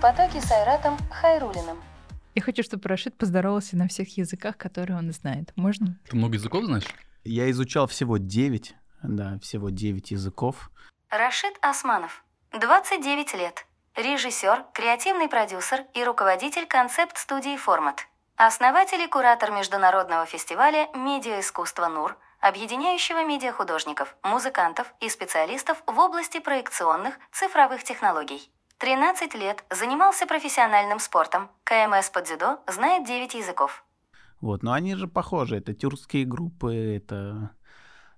потоке с Айратом Хайрулиным. Я хочу, чтобы Рашид поздоровался на всех языках, которые он знает. Можно? Ты много языков знаешь? Я изучал всего 9, да, всего 9 языков. Рашид Османов, 29 лет. Режиссер, креативный продюсер и руководитель концепт-студии «Формат». Основатель и куратор международного фестиваля «Медиаискусство НУР», объединяющего медиахудожников, музыкантов и специалистов в области проекционных цифровых технологий. 13 лет, занимался профессиональным спортом. КМС по дзюдо, знает 9 языков. Вот, но они же похожи, это тюркские группы, это...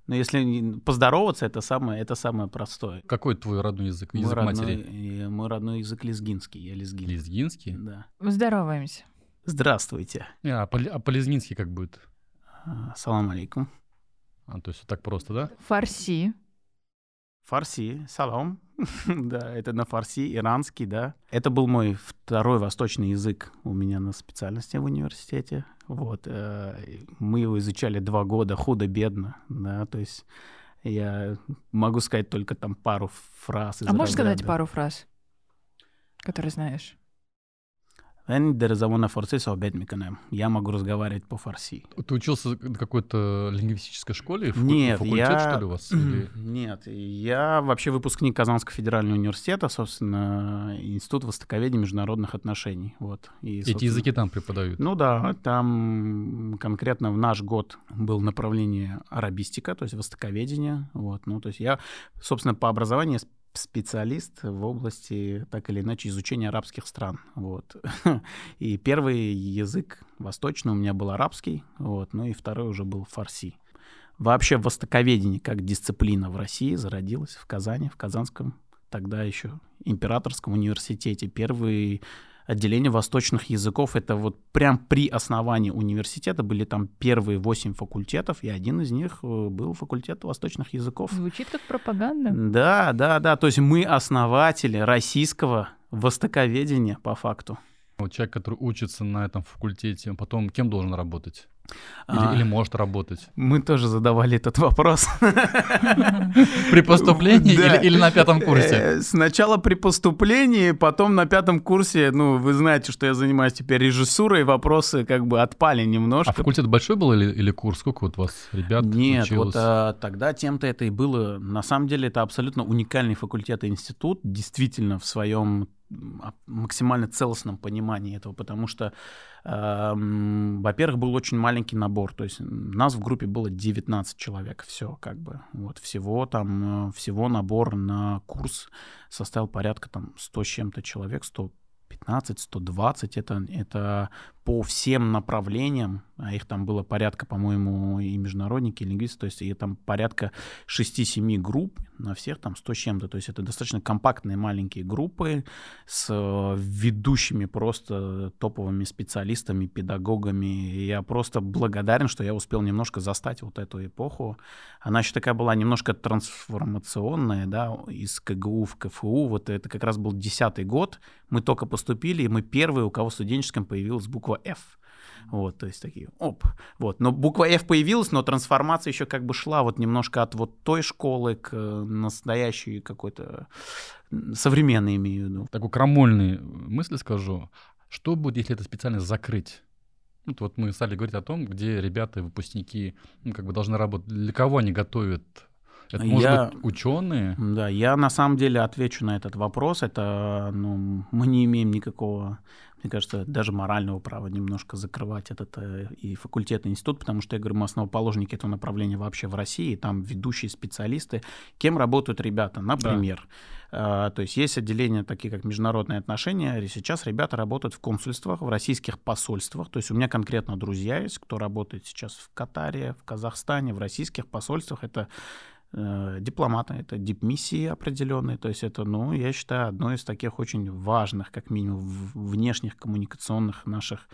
Но если поздороваться, это самое, это самое простое. Какой твой родной язык? Язык мой матери? Родной, мой родной язык лезгинский, я лезгин. Лезгинский? Да. Здороваемся. Здравствуйте. А, а по-лезгински как будет? Салам алейкум. А, то есть вот так просто, да? Фарси. Фарси, салам. да, это на фарси, иранский, да. Это был мой второй восточный язык у меня на специальности в университете. Вот. Э, мы его изучали два года худо-бедно, да, то есть я могу сказать только там пару фраз. А можешь разряда. сказать пару фраз, которые знаешь? Они дерзавона форсе сообед миканем. Я могу разговаривать по-фарси. Ты учился на какой-то лингвистической школе? В Нет, факультет, я... что ли, у вас? Или... Нет, я вообще выпускник Казанского федерального университета, собственно, Институт востоковедения международных отношений. Вот. И, собственно... Эти языки там преподают? Ну да, там конкретно в наш год был направление арабистика, то есть востоковедение. Вот. Ну, то есть я, собственно, по образованию специалист в области, так или иначе, изучения арабских стран. Вот. И первый язык восточный у меня был арабский, вот, ну и второй уже был фарси. Вообще востоковедение как дисциплина в России зародилась в Казани, в Казанском тогда еще императорском университете. Первый отделение восточных языков. Это вот прям при основании университета были там первые восемь факультетов, и один из них э, был факультет восточных языков. Звучит как пропаганда. Да, да, да. То есть мы основатели российского востоковедения по факту. Вот человек, который учится на этом факультете, он потом кем должен работать? Или, а, или может работать? Мы тоже задавали этот вопрос. При поступлении да. или, или на пятом курсе? Э, сначала при поступлении, потом на пятом курсе, ну, вы знаете, что я занимаюсь теперь режиссурой, вопросы как бы отпали немножко. А факультет большой был или, или курс? Сколько вот у вас ребят Нет, училось? вот а, тогда тем-то это и было. На самом деле это абсолютно уникальный факультет и институт, действительно в своем максимально целостном понимании этого, потому что, э, во-первых, был очень маленький набор, то есть нас в группе было 19 человек, все как бы, вот всего там, э, всего набор на курс составил порядка там 100 с чем-то человек, 100 115, 120, это, это по всем направлениям, а их там было порядка, по-моему, и международники, и лингвисты, то есть и там порядка 6-7 групп, на всех там 100 с чем-то, то есть это достаточно компактные маленькие группы с э, ведущими просто топовыми специалистами, педагогами, и я просто благодарен, что я успел немножко застать вот эту эпоху. Она еще такая была немножко трансформационная, да, из КГУ в КФУ, вот это как раз был десятый год, мы только поступили, и мы первые, у кого в студенческом появилась буква F. Вот, то есть такие, оп. Вот, но буква F появилась, но трансформация еще как бы шла вот немножко от вот той школы к э, настоящей какой-то современной, имею в виду. Такую крамольную мысль скажу. Что будет, если это специально закрыть? Вот, вот мы стали говорить о том, где ребята, выпускники, ну, как бы должны работать. Для кого они готовят это может я, быть ученые? Да, я на самом деле отвечу на этот вопрос. Это, ну, мы не имеем никакого, мне кажется, даже морального права немножко закрывать этот э, и факультет, и институт, потому что, я говорю, мы основоположники этого направления вообще в России, там ведущие специалисты. Кем работают ребята? Например, да. э, то есть есть отделения такие, как международные отношения, и сейчас ребята работают в консульствах, в российских посольствах. То есть у меня конкретно друзья есть, кто работает сейчас в Катаре, в Казахстане, в российских посольствах. Это дипломаты, это дипмиссии определенные, то есть это, ну, я считаю, одно из таких очень важных, как минимум, внешних коммуникационных наших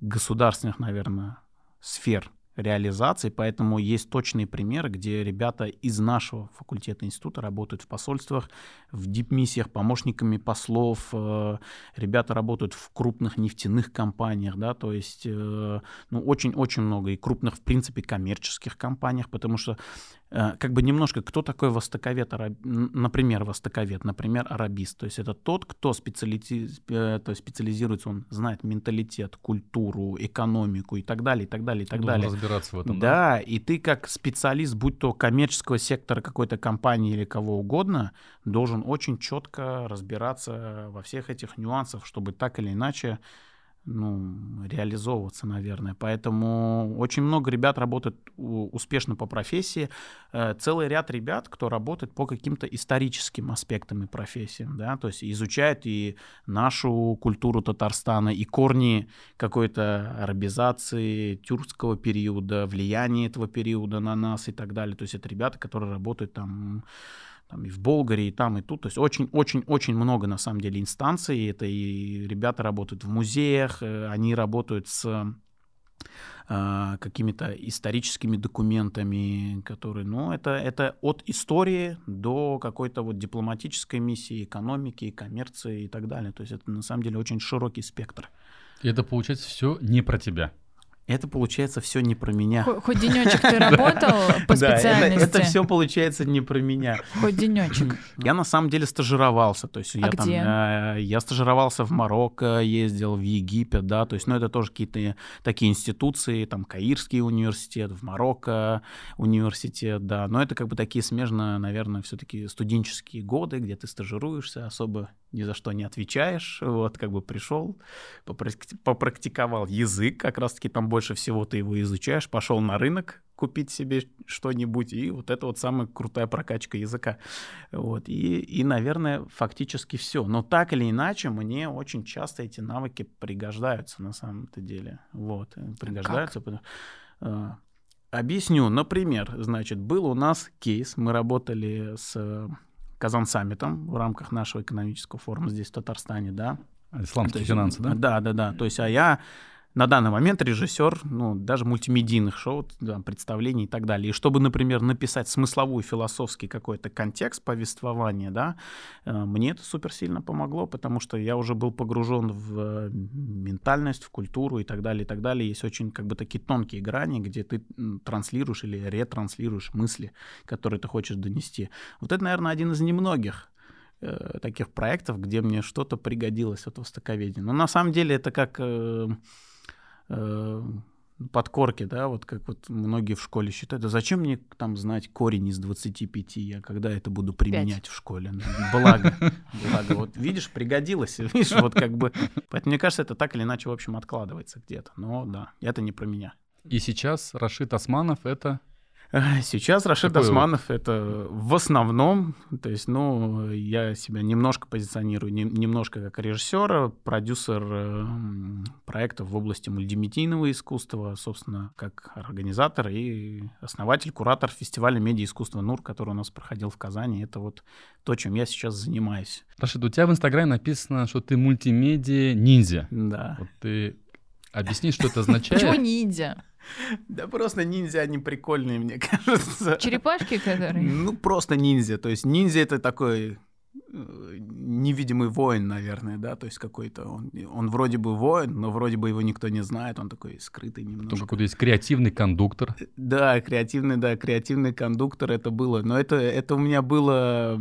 государственных, наверное, сфер реализации, поэтому есть точные примеры, где ребята из нашего факультета института работают в посольствах, в дипмиссиях, помощниками послов, э, ребята работают в крупных нефтяных компаниях, да, то есть, э, ну, очень-очень много и крупных, в принципе, коммерческих компаниях, потому что Э, как бы немножко, кто такой востоковед, например, востоковед, например, арабист. То есть это тот, кто специалити... Э, то есть специализируется, он знает менталитет, культуру, экономику и так далее, и так далее, и так Должен далее. разбираться в этом, да? Да, и ты как специалист, будь то коммерческого сектора какой-то компании или кого угодно, должен очень четко разбираться во всех этих нюансах, чтобы так или иначе ну, реализовываться, наверное. Поэтому очень много ребят работают успешно по профессии. Э, целый ряд ребят, кто работает по каким-то историческим аспектам и профессиям, да, то есть изучают и нашу культуру Татарстана, и корни какой-то арабизации тюркского периода, влияние этого периода на нас и так далее. То есть это ребята, которые работают там там и в Болгарии, и там, и тут. То есть очень-очень-очень много, на самом деле, инстанций. Это и ребята работают в музеях, э, они работают с э, какими-то историческими документами, которые, ну, это, это от истории до какой-то вот дипломатической миссии, экономики, коммерции и так далее. То есть это на самом деле очень широкий спектр. И это получается все не про тебя. Это получается все не про меня. Хоть денечек ты работал по специальности. это, все получается не про меня. Хоть денечек. Я на самом деле стажировался, то есть а я там, э, я стажировался в Марокко, ездил в Египет, да, то есть, ну это тоже какие-то такие институции, там Каирский университет, в Марокко университет, да, но это как бы такие смежно, наверное, все-таки студенческие годы, где ты стажируешься, особо ни за что не отвечаешь, вот, как бы пришел, попрактиковал язык, как раз-таки там больше всего ты его изучаешь, пошел на рынок купить себе что-нибудь, и вот это вот самая крутая прокачка языка. Вот, и, и, наверное, фактически все. Но так или иначе, мне очень часто эти навыки пригождаются на самом-то деле. Вот, э, пригождаются. Потому, э, объясню, например, значит, был у нас кейс, мы работали с Казан саммитом в рамках нашего экономического форума здесь, в Татарстане, да. Исламские есть, финансы, да? Да, да, да. То есть, а я на данный момент режиссер, ну, даже мультимедийных шоу, да, представлений и так далее. И чтобы, например, написать смысловой, философский какой-то контекст повествования, да, э, мне это супер сильно помогло, потому что я уже был погружен в э, ментальность, в культуру и так далее, и так далее. Есть очень, как бы, такие тонкие грани, где ты транслируешь или ретранслируешь мысли, которые ты хочешь донести. Вот это, наверное, один из немногих э, таких проектов, где мне что-то пригодилось от востоковедения. Но на самом деле это как э, э, подкорки, да, вот как вот многие в школе считают, да зачем мне там знать корень из 25, я когда это буду применять 5. в школе? Ну, благо, благо, вот видишь, пригодилось, видишь, вот как бы, поэтому мне кажется, это так или иначе, в общем, откладывается где-то, но да, это не про меня. И сейчас Рашид Османов — это Сейчас Рашид Какой Османов это в основном, то есть, ну, я себя немножко позиционирую, не, немножко как режиссера, продюсер э, проектов в области мультимедийного искусства, собственно, как организатор и основатель, куратор фестиваля медиа-искусства НУР, который у нас проходил в Казани. Это вот то, чем я сейчас занимаюсь. Рашид, у тебя в Инстаграме написано, что ты мультимедиа-ниндзя. Да. Вот ты объясни, что это означает. Почему ниндзя? Да просто ниндзя, они прикольные, мне кажется. Черепашки, которые? Ну, просто ниндзя. То есть ниндзя — это такой невидимый воин, наверное, да, то есть какой-то он, он вроде бы воин, но вроде бы его никто не знает, он такой скрытый немножко. Тоже какой-то есть креативный кондуктор. Э, да, креативный, да, креативный кондуктор это было, но это, это у меня было,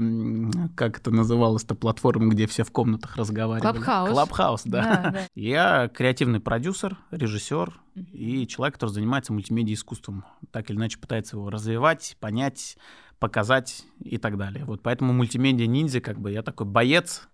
как это называлось-то, платформа, где все в комнатах разговаривали. Clubhouse. Clubhouse, да. да, да. Я креативный продюсер, режиссер и человек, который занимается мультимедиа искусством, так или иначе пытается его развивать, понять, показать и так далее. Вот поэтому мультимедиа ниндзя, как бы я такой боец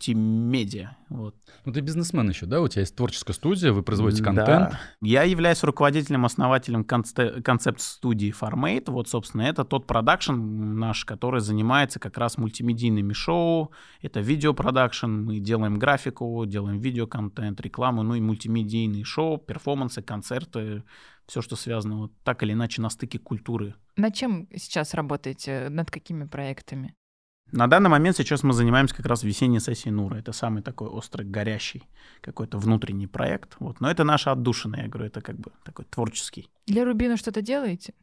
мультимедиа. Вот. Ну ты бизнесмен еще, да? У тебя есть творческая студия, вы производите контент. Да. Я являюсь руководителем, основателем концепт-студии Farmate. Вот, собственно, это тот продакшн наш, который занимается как раз мультимедийными шоу. Это видеопродакшн, мы делаем графику, делаем видеоконтент, рекламу, ну и мультимедийные шоу, перформансы, концерты, все, что связано вот так или иначе на стыке культуры. Над чем сейчас работаете? Над какими проектами? На данный момент сейчас мы занимаемся как раз весенней сессией Нура. Это самый такой острый, горящий какой-то внутренний проект. Вот. Но это наша отдушина, я говорю, это как бы такой творческий. Для Рубина что-то делаете?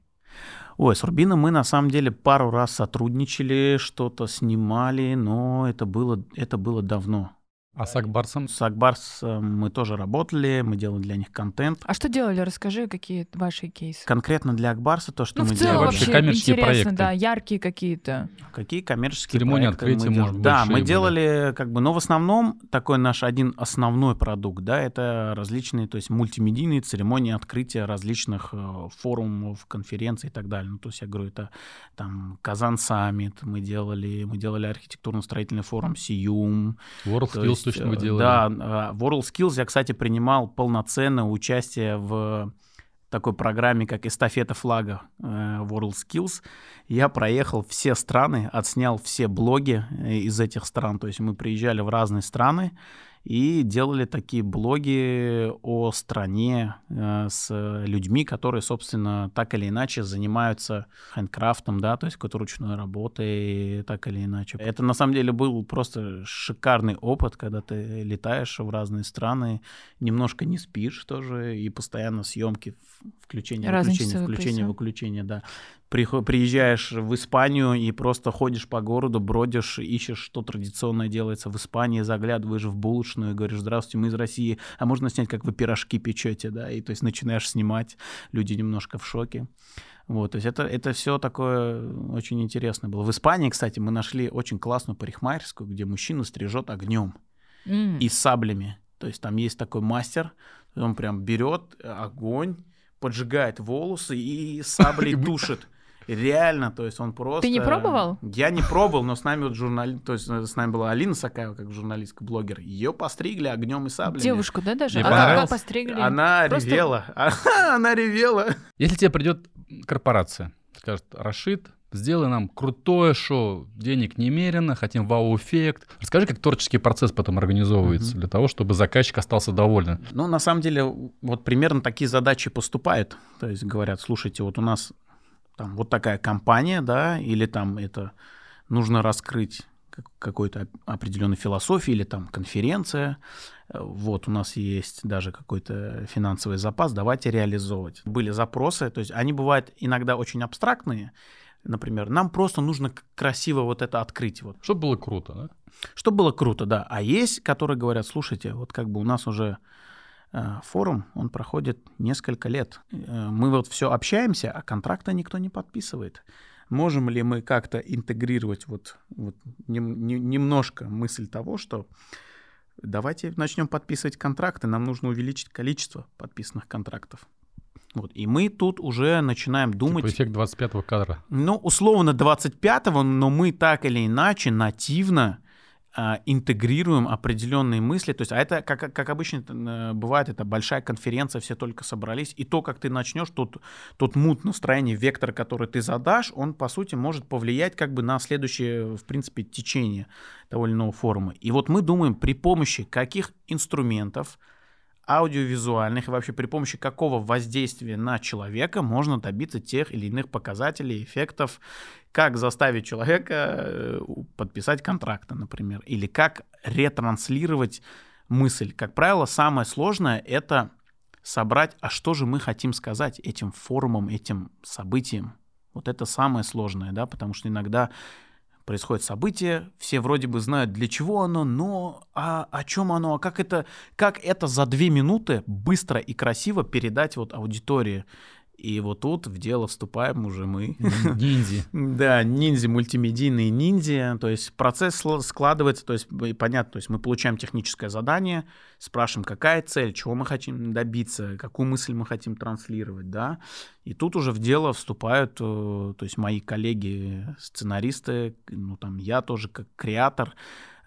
Ой, с Рубином мы на самом деле пару раз сотрудничали, что-то снимали, но это было, это было давно. А с Акбарсом? С Акбарс мы тоже работали, мы делали для них контент. А что делали? Расскажи, какие ваши кейсы. Конкретно для Акбарса то, что ну, мы в целом делали. вообще коммерческие интересно, проекты. да, яркие какие-то. Какие коммерческие Церемония проекты мы открытия, делали? может, Да, мы были. делали как бы, но в основном такой наш один основной продукт, да, это различные, то есть мультимедийные церемонии открытия различных э, форумов, конференций и так далее. Ну, то есть я говорю, это там Казан Саммит мы делали, мы делали архитектурно-строительный форум Сиюм, World то Skills э, вы делали. Да, э, World Skills я, кстати, принимал полноценное участие в такой программе, как эстафета флага э, World Skills. Я проехал все страны, отснял все блоги э, из этих стран. То есть мы приезжали в разные страны и делали такие блоги о стране э, с людьми, которые, собственно, так или иначе занимаются хендкрафтом, да, то есть какой-то ручной работой, так или иначе. Это на самом деле был просто шикарный опыт, когда ты летаешь в разные страны, немножко не спишь тоже, и постоянно съемки, включение, Разные выключение, часовые включение, пояса. выключение, да. Приезжаешь в Испанию и просто ходишь по городу, бродишь, ищешь, что традиционное делается в Испании, заглядываешь в булочную и говоришь, здравствуйте, мы из России, а можно снять, как вы пирожки печете, да, и то есть начинаешь снимать, люди немножко в шоке. Вот, то есть это, это все такое очень интересно было. В Испании, кстати, мы нашли очень классную парикмахерскую, где мужчина стрижет огнем М. и саблями. То есть там есть такой мастер, он прям берет огонь, поджигает волосы и саблей тушит. Реально, то есть он просто... не пробовал? Я не пробовал, но с нами вот журнали... то есть э, с нами была Алина Сакаева, как журналистка, блогер. Ее постригли огнем и саблями. Девушку, да, даже? Ей а как- постригли? Она Просто- ревела. Она ревела. Если тебе придет корпорация, скажет, Рашид, сделай нам крутое шоу, денег немерено, хотим вау-эффект. Расскажи, как творческий процесс потом организовывается Мгм. для того, чтобы заказчик остался доволен. Ну, на самом деле, вот примерно такие задачи поступают. То есть говорят, слушайте, вот у нас там вот такая компания, да, или там это нужно раскрыть как- какой-то оп- определенной философии или там конференция. Э, Вот у нас есть даже какой-то финансовый запас, давайте реализовывать. Были запросы, то есть они бывают иногда очень абстрактные. Например, нам просто нужно красиво вот это открыть. Вот Чтобы было круто, да? чтобы было круто, да. А есть, которые говорят, слушайте, вот как бы у нас уже форум, он проходит несколько лет. Э, мы вот все общаемся, а контракта никто не подписывает. Можем ли мы как-то интегрировать вот, вот нем- не- немножко мысль того, что давайте начнем подписывать контракты, нам нужно увеличить количество подписанных контрактов. Вот. И мы тут уже начинаем думать... Типа эффект 25-го кадра. Ну, условно 25-го, но мы так или иначе нативно интегрируем определенные мысли. То есть, а это, как, как обычно э, бывает, это большая конференция, все только собрались. И то, как ты начнешь, тот, тот мут настроение, вектор, который ты задашь, он, по сути, может повлиять как бы на следующее, в принципе, течение того или иного форума. И вот мы думаем, при помощи каких инструментов, аудиовизуальных и вообще при помощи какого воздействия на человека можно добиться тех или иных показателей, эффектов, как заставить человека э, подписать контракты, например, или как ретранслировать мысль. Как правило, самое сложное — это собрать, а что же мы хотим сказать этим форумом, этим событием. Вот это самое сложное, да, потому что иногда происходит событие, все вроде бы знают, для чего оно, но а о чем оно, а как это, как это за две минуты быстро и красиво передать вот аудитории. И вот тут в дело вступаем уже мы. Ниндзи. Да, ниндзя, мультимедийные ниндзя. То есть процесс складывается, то есть понятно, то есть мы получаем техническое задание, спрашиваем, какая цель, чего мы хотим добиться, какую мысль мы хотим транслировать, да. И тут уже в дело вступают, э, то есть мои коллеги, сценаристы, ну там я тоже как креатор,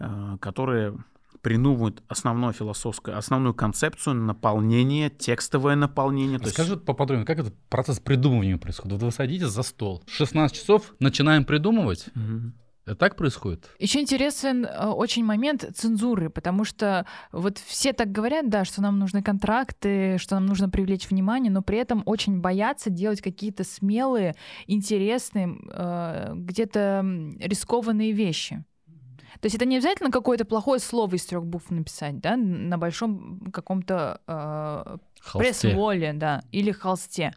э, которые придумывают основную философскую, основную концепцию наполнения, текстовое наполнение. есть- Скажи вот поподробнее, как этот процесс придумывания происходит? Вот вы садитесь за стол, 16 часов, начинаем придумывать. Мгм. Это так происходит? Еще интересен э, очень момент цензуры, потому что вот все так говорят, да, что нам нужны контракты, что нам нужно привлечь внимание, но при этом очень боятся делать какие-то смелые, интересные, э, где-то рискованные вещи. То есть это не обязательно какое-то плохое слово из трех букв написать, да, на большом каком-то э, пресс-воле, да, или холсте.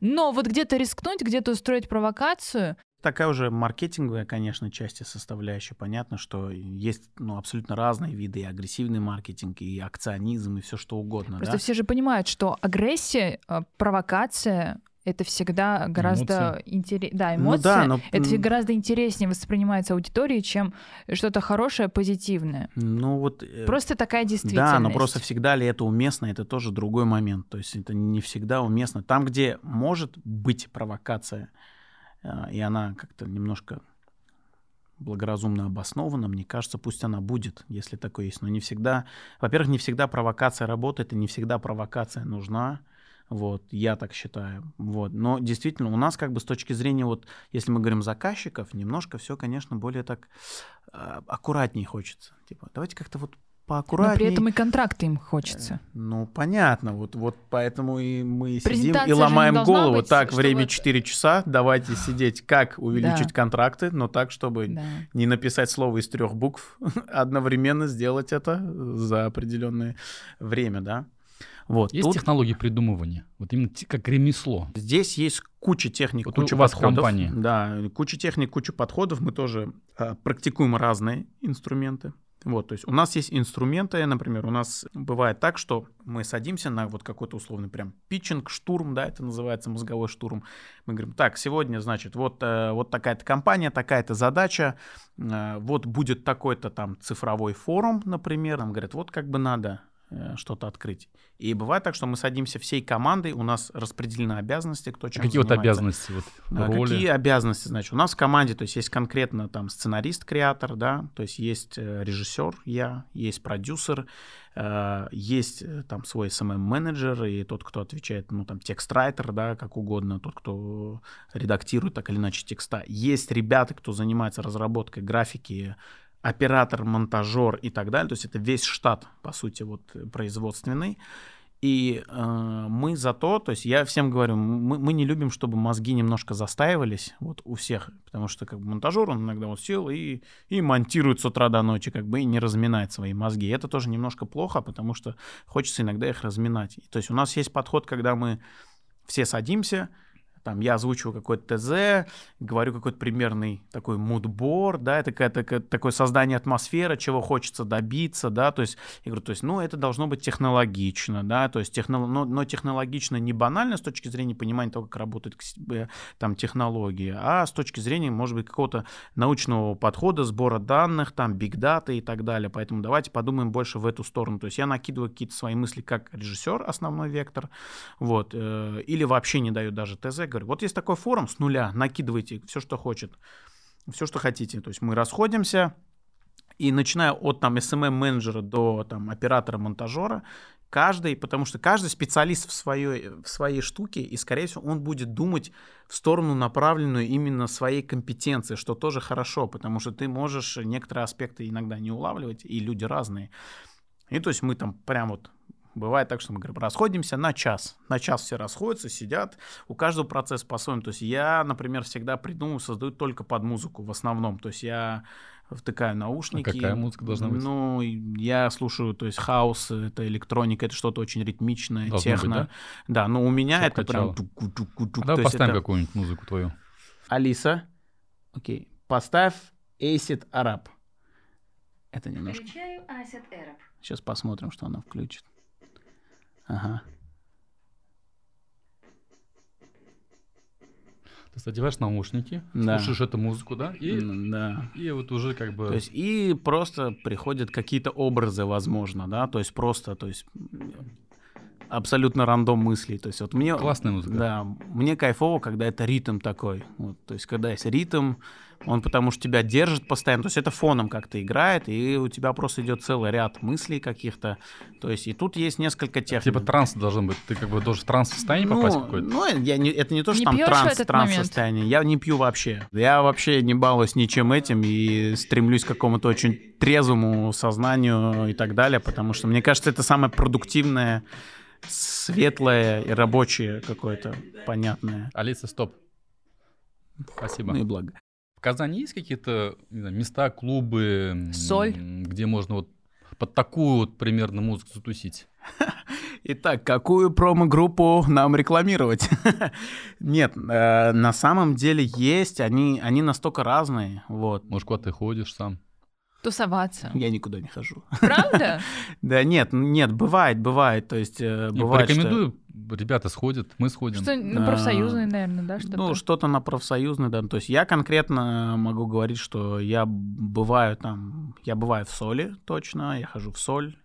Но вот где-то рискнуть, где-то устроить провокацию, такая уже маркетинговая, конечно, часть и составляющая. Понятно, что есть ну, абсолютно разные виды и агрессивный маркетинг, и акционизм, и все что угодно. Просто да? все же понимают, что агрессия, э, провокация это всегда гораздо интереснее. Да, эмоции. Ну, да, но... Это гораздо интереснее воспринимается аудиторией, чем что-то хорошее, позитивное. Ну вот. Э, просто такая действительность. Да, но просто всегда ли это уместно, это тоже другой момент. То есть это не всегда уместно. Там, где может быть провокация, э, и она как-то немножко благоразумно обоснована, мне кажется, пусть она будет, если такое есть. Но не всегда, во-первых, не всегда провокация работает, и не всегда провокация нужна. Вот, я так считаю. Вот. Но действительно, у нас как бы с точки зрения, вот, если мы говорим заказчиков, немножко все, конечно, более так э, аккуратнее хочется. Типа, давайте как-то вот поаккуратнее. Но при этом и контракты им хочется. Э, ну, понятно. Вот, вот поэтому и мы сидим и ломаем голову. Быть, так, время 4 часа, давайте сидеть, как увеличить да. контракты, но так, чтобы да. не написать слово из трех букв, одновременно сделать это за определенное время, да. Вот, есть тут... технологии придумывания, вот именно как ремесло. Здесь есть куча техник, вот куча у вас подходов. Компания. Да, куча техник, куча подходов. Мы тоже а, практикуем разные инструменты. Вот, то есть у нас есть инструменты, например, у нас бывает так, что мы садимся на вот какой-то условный прям питчинг, штурм, да, это называется мозговой штурм. Мы говорим, так, сегодня, значит, вот, э, вот такая-то компания, такая-то задача, э, вот будет такой-то там цифровой форум, например, нам говорят, вот как бы надо Э, что-то открыть. И бывает так, что мы садимся всей командой, у нас распределены обязанности, кто чем а Какие занимается. вот обязанности? Вот, роли? Какие обязанности, значит, у нас в команде, то есть есть конкретно там сценарист-креатор, да, то есть есть э, режиссер, я, есть продюсер, э, есть там свой SMM-менеджер и тот, кто отвечает, ну, там, текст-райтер, да, как угодно, тот, кто редактирует так или иначе текста. Есть ребята, кто занимается разработкой графики, оператор, монтажер и так далее. То есть это весь штат, по сути, вот производственный. И э, мы за то, то есть я всем говорю, мы, мы не любим, чтобы мозги немножко застаивались вот у всех, потому что как бы монтажер, он иногда вот сел и, и монтирует с утра до ночи, как бы и не разминает свои мозги. И это тоже немножко плохо, потому что хочется иногда их разминать. То есть у нас есть подход, когда мы все садимся, там я озвучиваю какой-то ТЗ, говорю какой-то примерный такой мудбор, да, это какое-то такое создание атмосферы, чего хочется добиться, да, то есть, я говорю, то есть, ну, это должно быть технологично, да, то есть, техно, но, но технологично не банально с точки зрения понимания того, как работают там технологии, а с точки зрения, может быть, какого-то научного подхода, сбора данных, там, биг дата и так далее, поэтому давайте подумаем больше в эту сторону, то есть, я накидываю какие-то свои мысли как режиссер, основной вектор, вот, э, или вообще не даю даже ТЗ, говорю, вот есть такой форум с нуля, накидывайте все, что хочет, все, что хотите. То есть мы расходимся, и начиная от там SMM-менеджера до там оператора-монтажера, каждый, потому что каждый специалист в своей, в своей штуке, и, скорее всего, он будет думать в сторону, направленную именно своей компетенции, что тоже хорошо, потому что ты можешь некоторые аспекты иногда не улавливать, и люди разные. И то есть мы там прям вот Бывает так, что мы говорим, расходимся на час. На час все расходятся, сидят. У каждого процесс по-своему. То есть я, например, всегда придумываю, создаю только под музыку в основном. То есть я втыкаю наушники. А какая музыка должна быть? Ну, я слушаю, то есть хаос, это электроника, это что-то очень ритмичное, Должно техно. Быть, да? да, но у меня Чтоб это качало. прям... А давай поставим это... какую-нибудь музыку твою. Алиса, окей, поставь Acid Arab. Это немножко... Включаю Acid Arab. Сейчас посмотрим, что она включит. Ага. Ты одеваешь наушники, да. слушаешь эту музыку, да? И, да. и вот уже как бы... То есть и просто приходят какие-то образы, возможно, да? То есть просто, то есть абсолютно рандом мыслей. То есть вот мне... Классная музыка. Да, мне кайфово, когда это ритм такой. Вот, то есть когда есть ритм, он потому что тебя держит постоянно, то есть это фоном как-то играет, и у тебя просто идет целый ряд мыслей каких-то, то есть и тут есть несколько техник. Типа транс должен быть, ты как бы должен в транс состояние ну, попасть какое-то? Ну, я не, это не то, что не там транс, транс состояние, я не пью вообще, я вообще не балуюсь ничем этим и стремлюсь к какому-то очень трезвому сознанию и так далее, потому что мне кажется, это самое продуктивное светлое и рабочее какое-то понятное. Алиса, стоп. Спасибо. Ну и благо. В Казани есть какие-то места, клубы, Соль. где можно вот под такую вот примерно музыку затусить? Итак, какую промо-группу нам рекламировать? Нет, э, на самом деле есть, они, они настолько разные. Вот. Может, куда ты ходишь сам? Тусоваться. Я никуда не хожу. Правда? Да нет, нет, бывает, бывает. То есть э, бывает, Рекомендую, ребята сходят, мы сходим. Что, ну, Да. профсоюзные, наверное, да, что-то? Ну, что-то на профсоюзный, да. То есть я конкретно могу говорить, что я бываю там, я бываю в соли точно, я хожу в соль,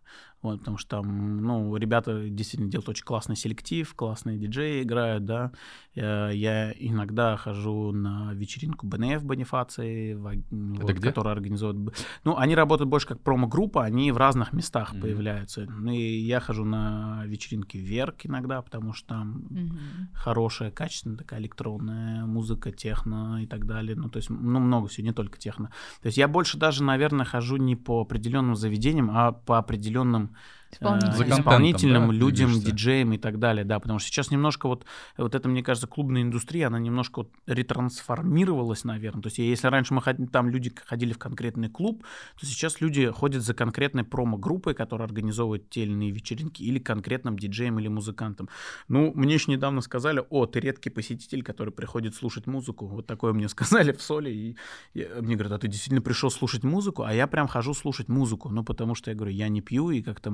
вот, потому что там, ну, ребята действительно делают очень классный селектив, классные диджеи играют, да. Я, я иногда хожу на вечеринку БНФ Бонифации, вот, которая организует... Ну, они работают больше как промо-группа, они в разных местах Мгм. появляются. Ну, и я хожу на вечеринки Верк иногда, потому что там Мгм. хорошая, качественная такая электронная музыка, техно и так далее. Ну, то есть, ну, много всего, не только техно. То есть я больше даже, наверное, хожу не по определенным заведениям, а по определенным э, Исполнителям. Исполнителям, да, людям, двигаешься? диджеям и так далее, да, потому что сейчас немножко вот, вот это, мне кажется, клубная индустрия, она немножко вот ретрансформировалась, наверное, то есть если раньше мы ходили, там люди ходили в конкретный клуб, то сейчас люди ходят за конкретной промо-группой, которая организовывает те или иные вечеринки, или конкретным диджеем или музыкантом. Ну, мне еще недавно сказали, о, ты редкий посетитель, который приходит слушать музыку, вот такое мне сказали в Соли, и я- мне говорят, а ты действительно пришел слушать музыку, а я прям хожу слушать музыку, ну, потому что я говорю, я не пью, и как-то,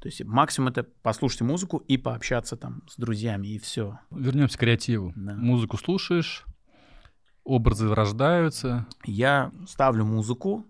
то есть максимум это послушать музыку и пообщаться там с друзьями, и все. Вернемся к креативу. Да. Музыку слушаешь, образы рождаются. Я ставлю музыку,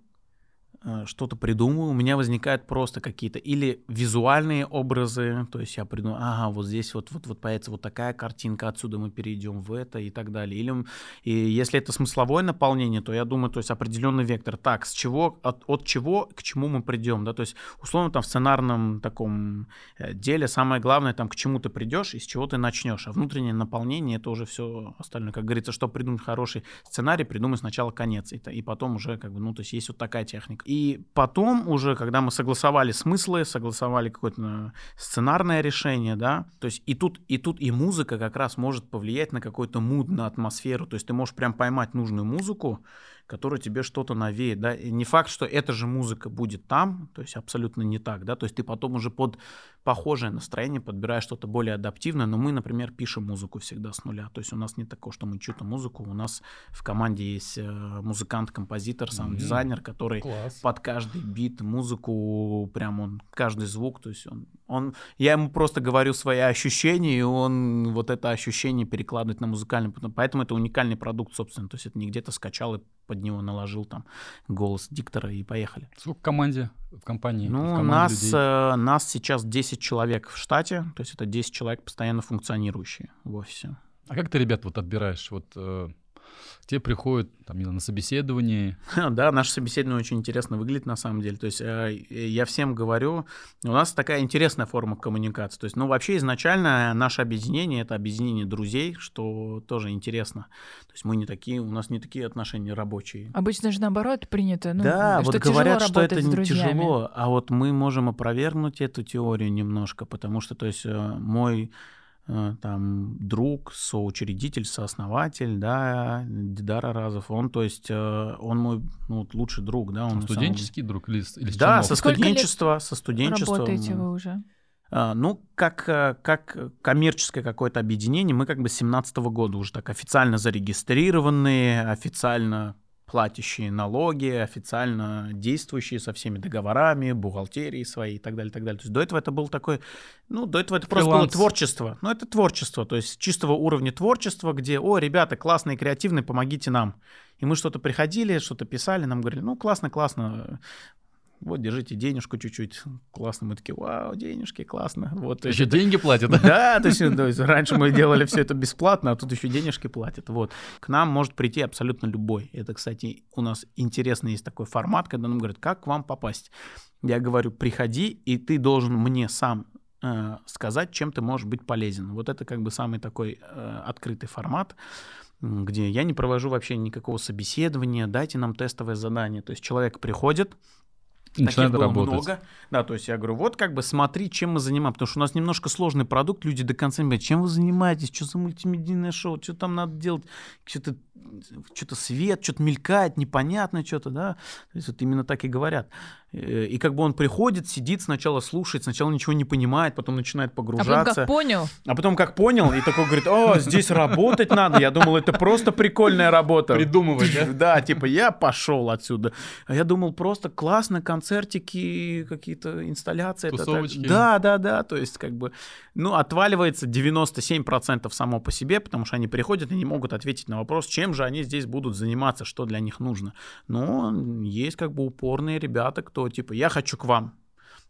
что-то придумываю, у меня возникают просто какие-то или визуальные образы, то есть я придумаю, ага, вот здесь вот, вот, вот появится вот такая картинка, отсюда мы перейдем в это и так далее. Или, и если это смысловое наполнение, то я думаю, то есть определенный вектор. Так, с чего, от, от чего к чему мы придем, да, то есть условно там в сценарном таком э, деле самое главное там к чему ты придешь и с чего ты начнешь, а внутреннее наполнение это уже все остальное. Как говорится, чтобы придумать хороший сценарий, придумай сначала конец, и, и потом уже как бы, ну, то есть есть вот такая техника. И потом уже, когда мы согласовали смыслы, согласовали какое-то э, сценарное решение, да, то есть и тут, и тут и музыка как раз может повлиять на какой-то муд, на атмосферу, то есть ты можешь прям поймать нужную музыку, которая тебе что-то навеет, да, и не факт, что эта же музыка будет там, то есть абсолютно не так, да, то есть ты потом уже под похожее настроение подбираешь что-то более адаптивное, но мы, например, пишем музыку всегда с нуля, то есть у нас не такое, что мы чью-то музыку, у нас в команде есть э, музыкант, композитор, саунд-дизайнер, который Класс. под каждый бит музыку, прям он, каждый звук, то есть он, он, я ему просто говорю свои ощущения, и он вот это ощущение перекладывает на музыкальный, поэтому это уникальный продукт, собственно, то есть это не где-то скачал и под него наложил там голос диктора и поехали. Сколько в команде, в компании? в Ну, команде нас, людей? э, нас сейчас 10 человек в штате, то есть это 10 человек постоянно функционирующие в офисе. А как ты ребят вот отбираешь? Вот э, те приходят там, на собеседование, Да, наше собеседование очень интересно выглядит на самом деле. То есть э, я всем говорю, у нас такая интересная форма коммуникации. То есть, ну, вообще изначально наше объединение — это объединение друзей, что тоже интересно. То есть мы не такие, у нас не такие отношения рабочие. Обычно же наоборот принято. Ну, да, что вот говорят, что это не тяжело, а вот мы можем опровергнуть эту теорию немножко, потому что, то есть, э, мой э, там друг, соучредитель, сооснователь, да, Дидар Аразов, он, то есть, э, он мой ну, вот лучший друг, да, он на самом- студенческий друг или, или Да, со студенчества, со студенчества. Работаете м, вы уже? а, Ну, как, э, как коммерческое какое-то объединение, мы как бы с 17 года уже так официально зарегистрированные, официально платящие налоги, официально действующие со всеми договорами, бухгалтерией своей и так далее, и так далее. То есть до этого это был такой, ну, до этого это просто было Фриланс. творчество. Ну, это творчество, то есть чистого уровня творчества, где, о, ребята, классные, креативные, помогите нам. И мы что-то приходили, что-то писали, нам говорили, ну, классно, классно, вот, держите денежку чуть-чуть. Классно. Мы такие, вау, денежки, классно. Вот, Еще это- деньги платят? да, то есть, то есть раньше мы делали все это бесплатно, а тут еще денежки платят. Вот. К нам может прийти абсолютно любой. Это, кстати, у нас интересный есть такой формат, когда нам говорят, как к вам попасть. Я говорю, приходи, и ты должен мне сам э, сказать, чем ты можешь быть полезен. Вот это как бы самый такой э, открытый формат где я не провожу вообще никакого собеседования, дайте нам тестовое задание. То есть человек приходит, Начинает Таких было работать. много. Да, то есть я говорю, вот как бы смотри, чем мы занимаемся. Потому что у нас немножко сложный продукт, люди до конца не говорят, чем вы занимаетесь, что за мультимедийное шоу, что там надо делать, что-то что свет, что-то мелькает, непонятно что-то, да. То есть вот именно так и говорят. Э, и как бы он приходит, сидит, сначала слушает, сначала ничего не понимает, потом начинает погружаться. А потом как понял. А потом как понял, и такой говорит, о, здесь работать надо. Я думал, это просто прикольная работа. Придумывать, да? Да, типа я пошел отсюда. А я думал, просто классно, концертики, какие-то инсталляции. Тусовочки. Да, да, да, то есть как бы, ну, отваливается 97% само по себе, потому что они приходят и не могут ответить на вопрос, чем же они здесь будут заниматься, что для них нужно. Но есть как бы упорные ребята, кто что типа я хочу к вам.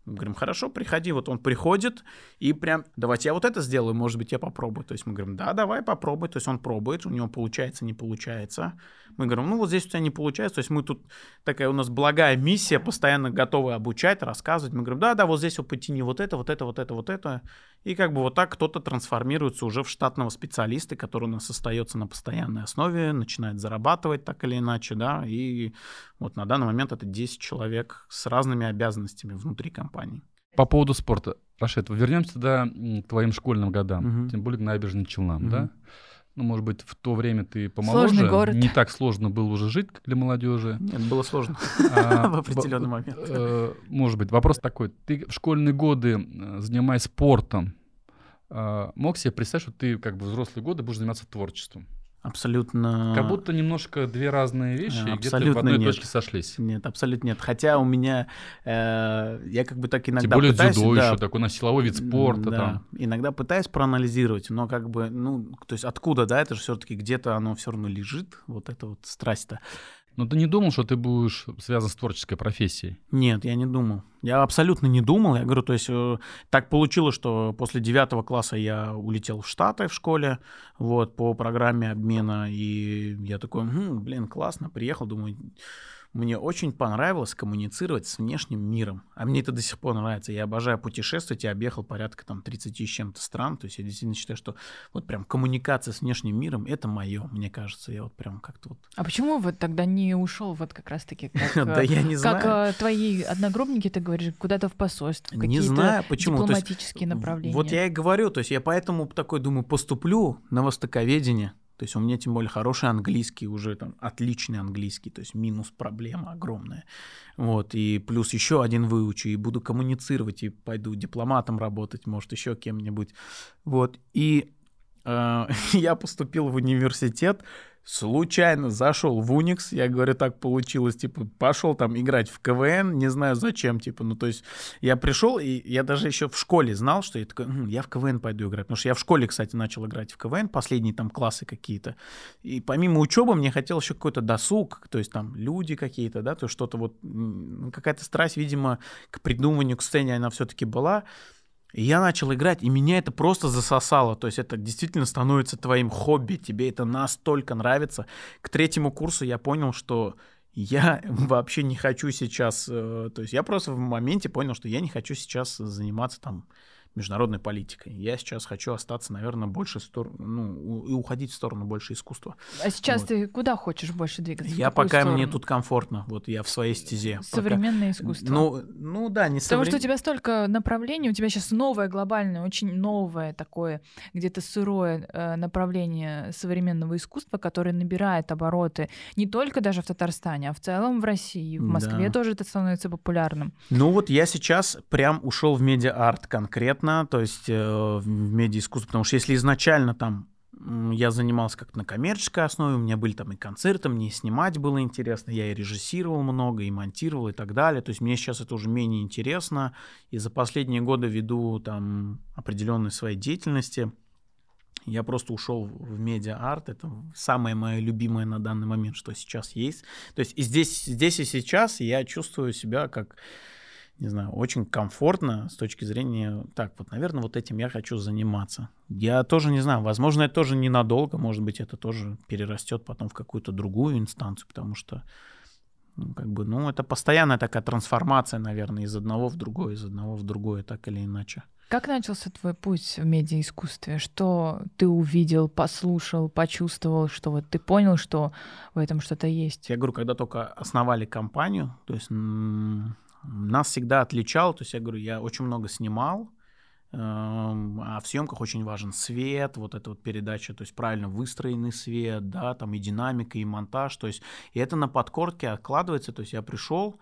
Мы говорим, хорошо, приходи. Вот он приходит и прям, давайте я вот это сделаю, может быть, я попробую. То есть мы говорим, да, давай попробуй. То есть он пробует, у него получается, не получается. Мы говорим, ну вот здесь у тебя не получается. То есть мы тут, такая у нас благая миссия, постоянно готовы обучать, рассказывать. Мы говорим, да, да, вот здесь вот потяни вот это, вот это, вот это, вот это. И как бы вот так кто-то трансформируется уже в штатного специалиста, который у нас остается на постоянной основе, начинает зарабатывать так или иначе, да, и вот на данный момент это 10 человек с разными обязанностями внутри компании. По поводу спорта. Рашид, вернемся тогда к твоим школьным годам, угу. тем более к набережным Челнам, угу. да? Ну, может быть, в то время ты помоложе. Сложный город. Не так сложно было уже жить, как для молодежи. Нет, было сложно а, в определенный момент. Э, может быть, вопрос такой. Ты в школьные годы, занимаясь спортом, э, мог себе представить, что ты как бы взрослые годы будешь заниматься творчеством? Абсолютно. Как будто немножко две разные вещи, абсолютно и где-то в одной нет. точке сошлись. Нет, абсолютно нет. Хотя у меня, э, я как бы так иногда Тем более пытаюсь... дзюдо да, еще, такой на силовой вид спорта. Да, там. иногда пытаюсь проанализировать, но как бы, ну, то есть откуда, да, это же все-таки где-то оно все равно лежит, вот эта вот страсть-то. Но ты не думал, что ты будешь связан с творческой профессией? Нет, я не думал. Я абсолютно не думал. Я говорю, то есть э, так получилось, что после девятого класса я улетел в Штаты в школе, вот, по программе обмена, и я такой, хм, блин, классно, приехал, думаю, мне очень понравилось коммуницировать с внешним миром. А мне это до сих пор нравится. Я обожаю путешествовать. Я объехал порядка там 30 с чем-то стран. То есть я действительно считаю, что вот прям коммуникация с внешним миром — это мое, мне кажется. Я вот прям как-то вот... А почему вот тогда не ушел вот как раз-таки да я не знаю. как э, твои одногруппники, ты говоришь, куда-то в посольство, не знаю, почему. дипломатические направления? Вот я и говорю, то есть я поэтому такой думаю, поступлю на востоковедение, то есть у меня тем более хороший английский, уже там отличный английский, то есть минус проблема огромная. Вот, и плюс еще один выучу, и буду коммуницировать, и пойду дипломатом работать, может, еще кем-нибудь. Вот, и э, я поступил в университет, случайно зашел в Unix, я говорю, так получилось, типа, пошел там играть в КВН, не знаю зачем, типа, ну, то есть я пришел, и я даже еще в школе знал, что я такой, я в КВН пойду играть, потому что я в школе, кстати, начал играть в КВН, последние там классы какие-то, и помимо учебы мне хотелось еще какой-то досуг, то есть там люди какие-то, да, то что-то вот, какая-то страсть, видимо, к придумыванию, к сцене она все-таки была, и я начал играть, и меня это просто засосало. То есть это действительно становится твоим хобби, тебе это настолько нравится. К третьему курсу я понял, что я вообще не хочу сейчас... Э, то есть я просто в моменте понял, что я не хочу сейчас заниматься там международной политикой. Я сейчас хочу остаться, наверное, больше стор... ну, и уходить в сторону больше искусства. А сейчас вот. ты куда хочешь больше двигаться? Я пока сторону? мне тут комфортно, вот я в своей стезе. Современное пока... искусство. Ну, ну да, не Потому соврем... что у тебя столько направлений, у тебя сейчас новое глобальное, очень новое такое, где-то сырое э, направление современного искусства, которое набирает обороты не только даже в Татарстане, а в целом в России, в Москве да. тоже это становится популярным. Ну вот я сейчас прям ушел в медиа-арт конкретно понятно, то есть э, в медиаискусство, потому что если изначально там я занимался как-то на коммерческой основе, у меня были там и концерты, мне снимать было интересно, я и режиссировал много, и монтировал и так далее. То есть мне сейчас это уже менее интересно, и за последние годы веду там определенные свои деятельности. Я просто ушел в медиа-арт, это самое мое любимое на данный момент, что сейчас есть. То есть и здесь, здесь и сейчас я чувствую себя как не знаю, очень комфортно с точки зрения, так, вот, наверное, вот этим я хочу заниматься. Я тоже не знаю, возможно, это тоже ненадолго, может быть, это тоже перерастет потом в какую-то другую инстанцию, потому что, ну, как бы, ну, это постоянная такая трансформация, наверное, из одного в другое, из одного в другое, так или иначе. Как начался твой путь в медиаискусстве? Что ты увидел, послушал, почувствовал, что вот ты понял, что в этом что-то есть? Я говорю, когда только основали компанию, то есть нас всегда отличал, то есть я говорю, я очень много снимал, эм, а в съемках очень важен свет, вот эта вот передача, то есть правильно выстроенный свет, да, там и динамика, и монтаж, то есть и это на подкорке откладывается, то есть я пришел,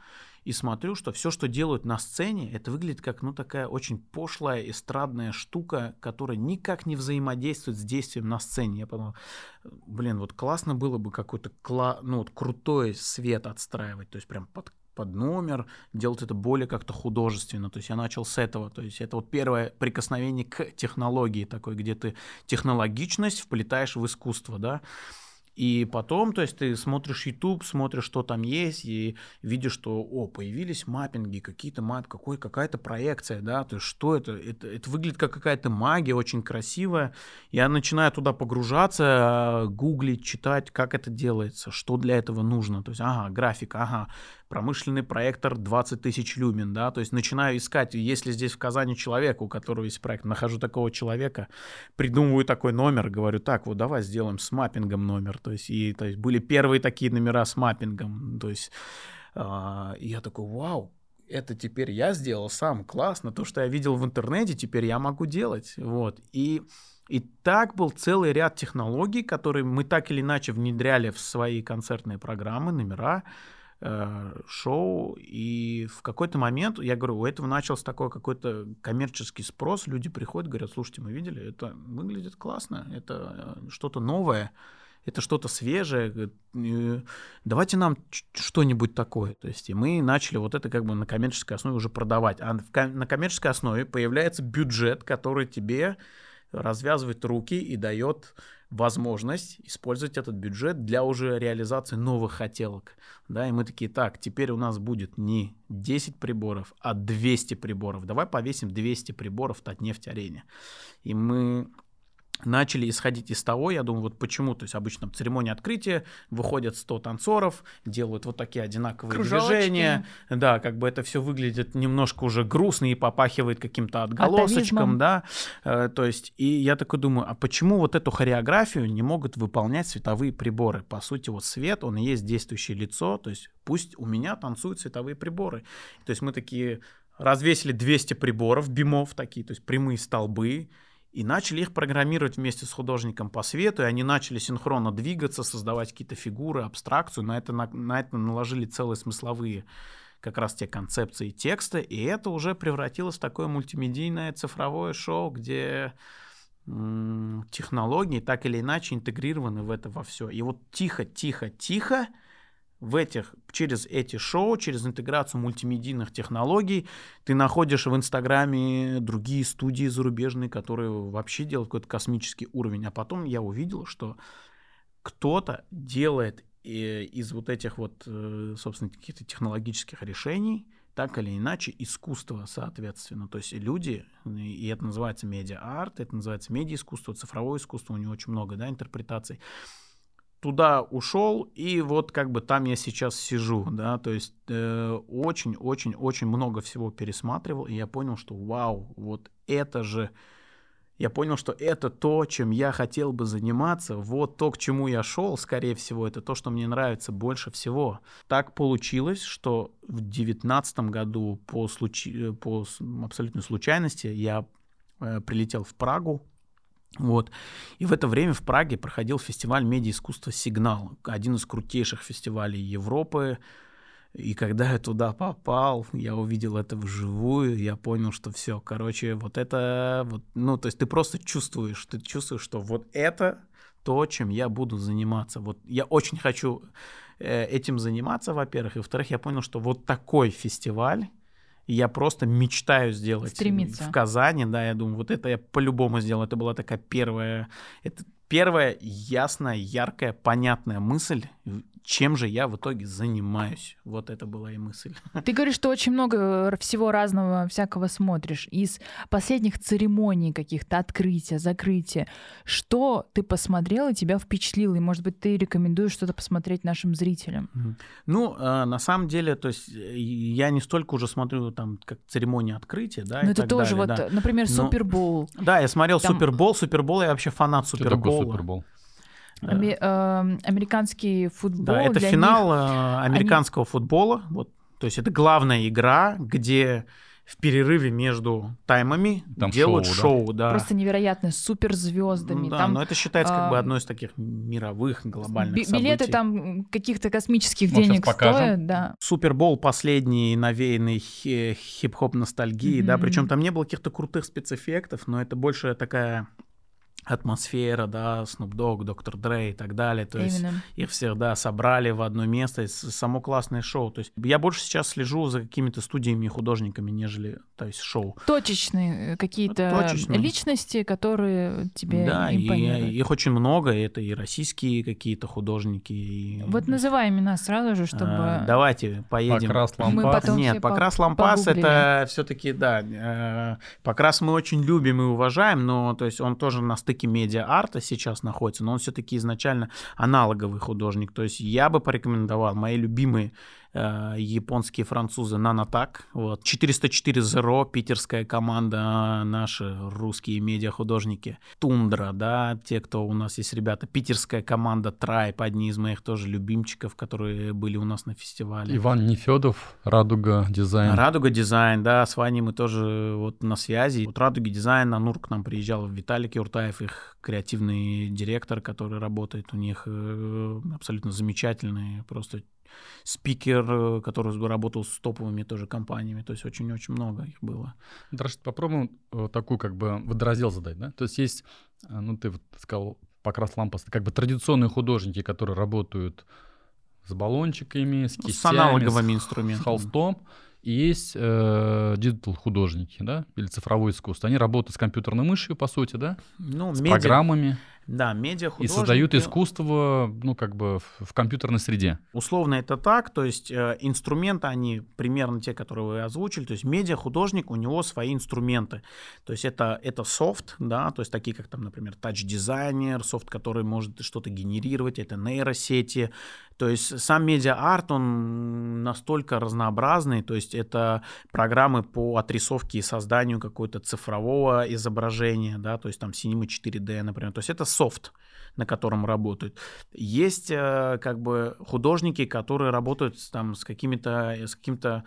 и смотрю, что все, что делают на сцене, это выглядит как, ну, такая очень пошлая эстрадная штука, которая никак не взаимодействует с действием на сцене. Я подумал, блин, вот классно было бы какой-то, кла- ну, вот крутой свет отстраивать, то есть прям под под номер, делать это более как-то художественно. То есть я начал с этого. То есть это вот первое прикосновение к технологии такой, где ты технологичность вплетаешь в искусство, да. И потом, то есть ты смотришь YouTube, смотришь, что там есть, и видишь, что, о, появились маппинги, какие-то мап, какой, какая-то проекция, да, то есть что это? это? Это выглядит как какая-то магия, очень красивая. Я начинаю туда погружаться, гуглить, читать, как это делается, что для этого нужно. То есть, ага, графика, ага, промышленный проектор 20 тысяч люмен, да, то есть начинаю искать, есть ли здесь в Казани человек, у которого есть проект, нахожу такого человека, придумываю такой номер, говорю, так, вот давай сделаем с маппингом номер, то есть, и, то есть были первые такие номера с маппингом, то есть, э, я такой, вау, это теперь я сделал сам, классно, то, что я видел в интернете, теперь я могу делать, вот, и и так был целый ряд технологий, которые мы так или иначе внедряли в свои концертные программы, номера, шоу, и в какой-то момент, я говорю, у этого начался такой какой-то коммерческий спрос, люди приходят, говорят, слушайте, мы видели, это выглядит классно, это э, что-то новое, это что-то свежее, давайте нам что-нибудь такое. То есть и мы начали вот это как бы на коммерческой основе уже продавать. А на коммерческой основе появляется бюджет, который тебе развязывает руки и дает возможность использовать этот бюджет для уже реализации новых хотелок. Да, и мы такие, так, теперь у нас будет не 10 приборов, а 200 приборов. Давай повесим 200 приборов в Татнефть-арене. И мы начали исходить из того, я думаю, вот почему, то есть обычно в церемонии открытия выходят 100 танцоров, делают вот такие одинаковые Кружочки. движения, да, как бы это все выглядит немножко уже грустно и попахивает каким-то отголосочком, Атовизмом. да, э, то есть, и я такой думаю, а почему вот эту хореографию не могут выполнять световые приборы? По сути, вот свет, он и есть действующее лицо, то есть пусть у меня танцуют световые приборы. То есть мы такие развесили 200 приборов, бимов такие, то есть прямые столбы, и начали их программировать вместе с художником по свету, и они начали синхронно двигаться, создавать какие-то фигуры, абстракцию, на это, на, на это наложили целые смысловые как раз те концепции текста, и это уже превратилось в такое мультимедийное цифровое шоу, где технологии так или иначе интегрированы в это во все. И вот тихо, тихо, тихо в этих, через эти шоу, через интеграцию мультимедийных технологий, ты находишь в Инстаграме другие студии зарубежные, которые вообще делают какой-то космический уровень. А потом я увидел, что кто-то делает э, из вот этих вот, э, собственно, каких-то технологических решений так или иначе искусство, соответственно. То есть люди, и это называется медиа-арт, это называется медиа-искусство, цифровое искусство, у него очень много да, интерпретаций туда ушел, и вот как бы там я сейчас сижу, да, то есть очень-очень-очень э, много всего пересматривал, и я понял, что вау, вот это же, я понял, что это то, чем я хотел бы заниматься, вот то, к чему я шел, скорее всего, это то, что мне нравится больше всего. Так получилось, что в девятнадцатом году по, случай, по абсолютной случайности я э, прилетел в Прагу, вот. И в это время в Праге проходил фестиваль медиаискусства «Сигнал», один из крутейших фестивалей Европы. И когда я туда попал, я увидел это вживую, я понял, что все, короче, вот это, вот, ну, то есть ты просто чувствуешь, ты чувствуешь, что вот это то, чем я буду заниматься. Вот я очень хочу э, этим заниматься, во-первых, и во-вторых, я понял, что вот такой фестиваль, и я просто мечтаю сделать Стремиться. в Казани, да, я думаю, вот это я по-любому сделал. Это была такая первая, это первая ясная, яркая, понятная мысль, чем же я в итоге занимаюсь. Вот это была и мысль. Ты говоришь, что очень много всего разного всякого смотришь. Из последних церемоний каких-то, открытия, закрытия. Что ты посмотрел и тебя впечатлило? И, может быть, ты рекомендуешь что-то посмотреть нашим зрителям? Ну, э, на самом деле, то есть э, я не столько уже смотрю там как церемонии открытия, да, Ну, это тоже далее, вот, да. например, Супербол. Да, я смотрел там... Супербол. Супербол, я вообще фанат Супербола. Супербол? Ами- э, американский футбол. Да, это финал них... Э, американского Они... футбола. Вот, то есть это главная игра, где в перерыве между таймами Там делают шоу, шоу, да? да. Просто невероятно, с суперзвездами. Да, там но это считается как бы а, одной из таких мировых глобальных событий. билеты там каких-то космических Вот денег покажем. стоят, да. Супербол последний, навеянный хи- хип-хоп ностальгии, да, Мгм. причем там не было каких-то крутых спецэффектов, но это больше такая атмосфера, да, Snoop Dogg, Доктор Dre и так далее, то есть Именно. их всех, да, собрали в одно место, и само классное шоу, то есть я больше сейчас слежу за какими-то студиями и художниками, нежели, то есть шоу. Точечные э, какие-то Точечные. личности, которые тебе да, и их очень много, это и российские какие-то художники, и... Вот называй имена сразу же, чтобы... А, давайте поедем. Покрас Мы лампас. потом Нет, по- покрас лампас погуглили. это все-таки, да, э, покрас мы очень любим и уважаем, но то есть он тоже на стыке медиа-арта сейчас находится, но он все-таки изначально аналоговый художник. То есть я бы порекомендовал мои любимые японские французы Нанотак, вот, 404 Zero, питерская команда, наши русские медиа-художники, Тундра, да, те, кто у нас есть ребята, питерская команда Трайп, одни из моих тоже любимчиков, которые были у нас на фестивале. Иван Нефедов, Radugadesign. Radugadesign, да, с Ваней мы тоже вот на связи. Вот Radugadesign, на Нур к нам приезжал Виталий Кюртаев, их креативный директор, который работает у них, э, абсолютно замечательный, просто спикер, э, который работал с топовыми тоже компаниями, то есть очень-очень много их было. Рашид, попробуем э, такую как бы водораздел задать, да? То есть есть, э, ну ты вот сказал, Покрас Лампас, это как бы традиционные художники, которые работают с баллончиками, с Ну, с кистями, аналоговыми с- инструментами. с холстом. И есть э, диджитал-художники, да, или цифровое искусство. Они работают с компьютерной мышью, по сути, да, Ну, с медиа- программами, Да, медиа и создают искусство, ну, как бы в, в компьютерной среде. Условно это так, то есть э, инструменты, они примерно те, которые вы озвучили, то есть медиа-художник, у него свои инструменты, то есть это, это софт, да, то есть такие, как там, например, TouchDesigner, софт, который может что-то генерировать, это нейросети, то есть сам медиа-арт, он настолько разнообразный, то есть это программы по отрисовке и созданию какого-то цифрового изображения, да, то есть там Cinema 4D, например, то есть это софт, на котором работают. Есть э, как бы художники, которые работают там с какими-то с каким-то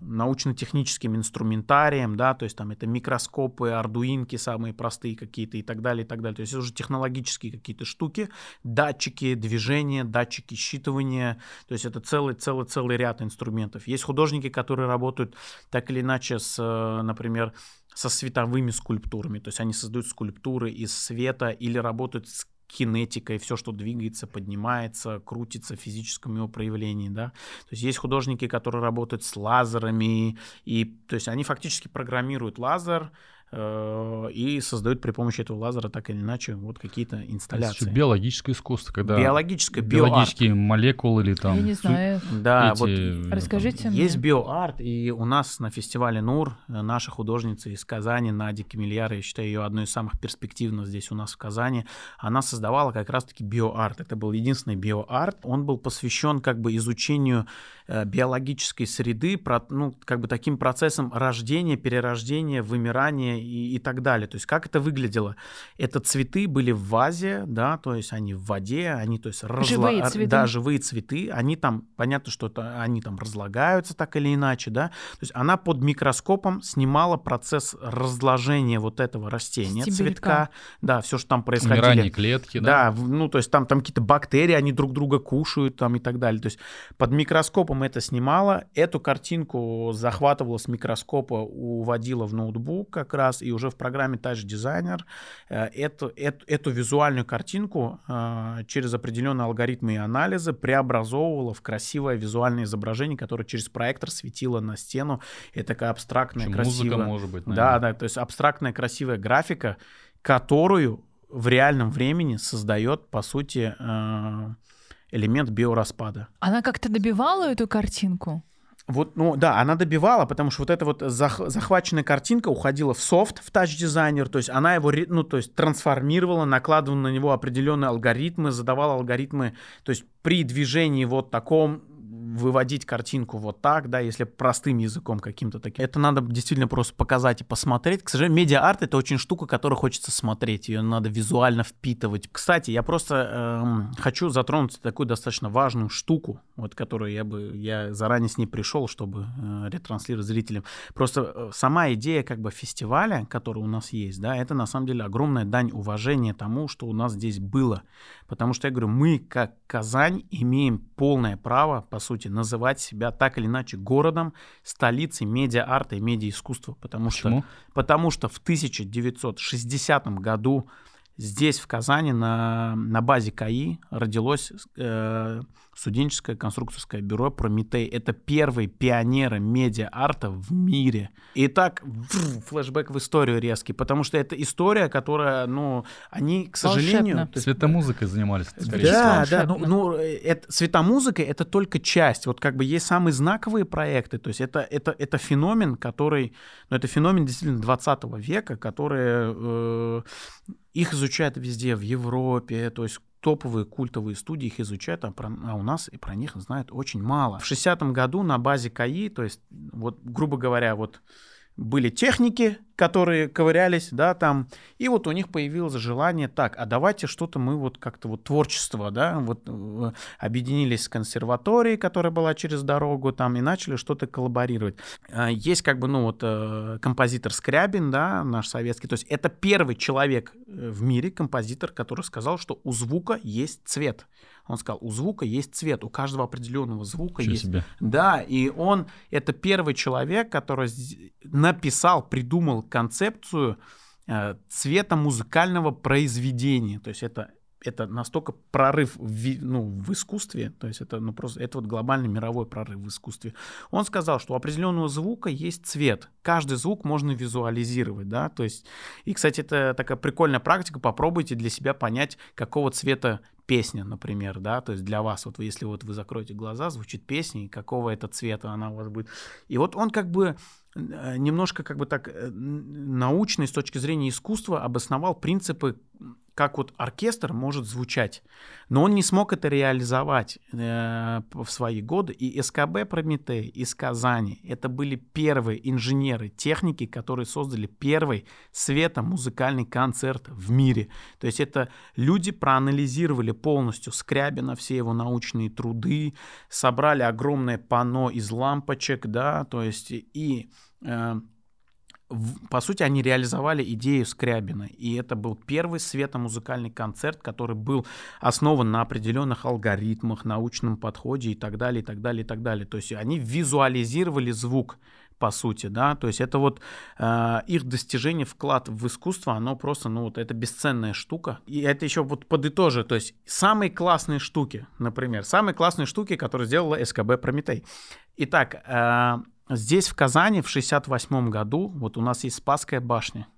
научно-техническим инструментарием, да, то есть там это микроскопы, ардуинки самые простые какие-то и так далее, и так далее. То есть это уже технологические какие-то штуки, датчики движения, датчики считывания, то есть это целый, целый, целый ряд инструментов. Есть художники, которые работают так или иначе с, э, например, со световыми скульптурами, то есть они создают скульптуры из света или работают с кинетикой, все, что двигается, поднимается, крутится в физическом его проявлении, да. То есть есть художники, которые работают с лазерами, и, то есть они фактически программируют лазер и создают при помощи этого лазера так или иначе вот какие-то инсталляции. биологическое искусство, когда Биологическое, биоарт. биологические молекулы или там Я не знаю. Да, эти, вот э, Расскажите мне. Есть биоарт, и у нас на фестивале НУР э, наша художница из Казани, Надя Камильяра, я считаю ее одной из самых перспективных здесь у нас в Казани, она создавала как раз-таки биоарт. Это был единственный биоарт. Он был посвящен как бы изучению э, биологической среды, ну, как бы таким процессом рождения, перерождения, вымирания и, и так далее. То есть как это выглядело? Это цветы были в вазе, да, то есть они в воде, они, то есть разла- Живые р- цветы. Да, живые цветы, они там, понятно, что это, они там разлагаются так или иначе, да, то есть она под микроскопом снимала процесс разложения вот этого растения, Стебелька. цветка, да, все, что там происходило. умирание клетки, да? Да, ну то есть там, там какие-то бактерии, они друг друга кушают там и так далее. То есть под микроскопом это снимала, эту картинку захватывала с микроскопа, уводила в ноутбук как раз, и уже в программе Touch Designer э, эту, эту, эту визуальную картинку э, через определенные алгоритмы и анализы преобразовывала в красивое визуальное изображение, которое через проектор светило на стену. Это такая абстрактная, красивая... музыка может быть, Да, наверное. да, то есть абстрактная красивая графика, которую в реальном времени создает, по сути, э, элемент биораспада. Она как-то добивала эту картинку? Вот, ну да, она добивала, потому что вот эта вот зах- захваченная картинка уходила в софт, в тач-дизайнер, то есть она его, ну, то есть трансформировала, накладывала на него определенные алгоритмы, задавала алгоритмы, то есть при движении вот таком выводить картинку вот так, да, если простым языком каким-то таким. Это надо действительно просто показать и посмотреть. К сожалению, медиа-арт — это очень штука, которую хочется смотреть, ее надо визуально впитывать. Кстати, я просто эм, хочу затронуть такую достаточно важную штуку, вот, которую я бы, я заранее с ней пришел, чтобы э, ретранслировать зрителям. Просто э, сама идея как бы фестиваля, который у нас есть, да, это на самом деле огромная дань уважения тому, что у нас здесь было. Потому что я говорю, мы как Казань имеем полное право, по сути, называть себя так или иначе городом, столицей медиа-арта и медиа-искусства. Потому Почему? что, потому что в 1960 году здесь, в Казани, на, на базе КАИ родилось э, студенческое конструкторское бюро «Прометей». Это первые пионеры медиа-арта в мире. Итак, флешбэк в историю резкий, потому что это история, которая, ну, они, к сожалению... Волшебно. Светомузыкой занимались. Да, да, ну, ну это, светомузыкой — это только часть. Вот как бы есть самые знаковые проекты, то есть это, это, это феномен, который... Ну, это феномен действительно 20 века, который... Э, их изучают везде, в Европе, то есть топовые культовые студии их изучают, а, про, а у нас и про них знают очень мало. В 60-м году на базе КАИ, то есть, вот, грубо говоря, вот были техники, которые ковырялись, да, там, и вот у них появилось желание, так, а давайте что-то мы вот как-то вот творчество, да, вот э, объединились с консерваторией, которая была через дорогу, там, и начали что-то коллаборировать. А, есть как бы, ну, вот э, композитор Скрябин, да, наш советский, то есть это первый человек э, в мире, композитор, который сказал, что у звука есть цвет. Он сказал, у звука есть цвет, у каждого определенного звука Чего есть. Себе. Да, и он это первый человек, который написал, придумал концепцию э, цвета музыкального произведения. То есть это это настолько прорыв в, ну, в искусстве, то есть это, ну, просто, это вот глобальный мировой прорыв в искусстве. Он сказал, что у определенного звука есть цвет. Каждый звук можно визуализировать, да, то есть, и, кстати, это такая прикольная практика, попробуйте для себя понять, какого цвета песня, например, да, то есть для вас, вот если вот вы закроете глаза, звучит песня, и какого это цвета она у вас будет. И вот он как бы э, немножко как бы так э, научный с точки зрения искусства обосновал принципы как вот оркестр может звучать. Но он не смог это реализовать э, в свои годы. И СКБ Прометей из Казани это были первые инженеры, техники, которые создали первый светомузыкальный концерт в мире. То есть это люди проанализировали полностью Скрябина, все его научные труды, собрали огромное панно из лампочек, да, то есть и э, по сути, они реализовали идею Скрябина. И это был первый светомузыкальный концерт, который был основан на определенных алгоритмах, научном подходе и так далее, и так далее, и так далее. То есть они визуализировали звук по сути, да, то есть это вот э, их достижение, вклад в искусство, оно просто, ну вот это бесценная штука, и это еще вот подытожи, то есть самые классные штуки, например, самые классные штуки, которые сделала СКБ Прометей. Итак, э, Здесь, в Казани, в 68 году, вот у нас есть Спасская башня,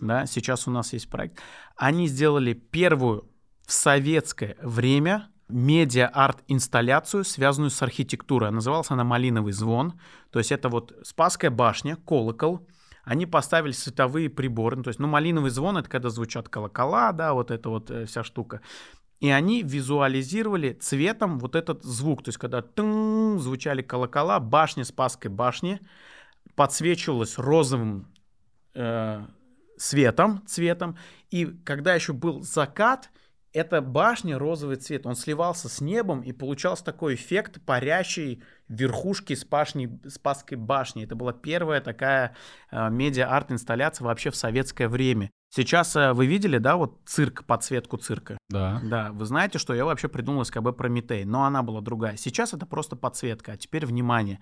да, сейчас у нас есть проект, они сделали первую в советское время медиа-арт-инсталляцию, связанную с архитектурой. Называлась она «Малиновый звон». То есть это вот Спасская башня, колокол, они поставили световые приборы, то есть, ну, малиновый звон — это когда звучат колокола, да, вот эта вот э, вся штука. И они визуализировали цветом вот этот звук. То есть, когда тын, звучали колокола, башня Спасской башни подсвечивалась розовым э, светом, цветом. И когда еще был закат, эта башня, розовый цвет, он сливался с небом, и получался такой эффект парящей верхушки Спашни, Спасской башни. Это была первая такая э, медиа-арт-инсталляция вообще в советское время. Сейчас э, вы видели, да, вот цирк, подсветку цирка? Да. Да, вы знаете, что я вообще придумал СКБ Прометей, но она была другая. Сейчас это просто подсветка, а теперь внимание.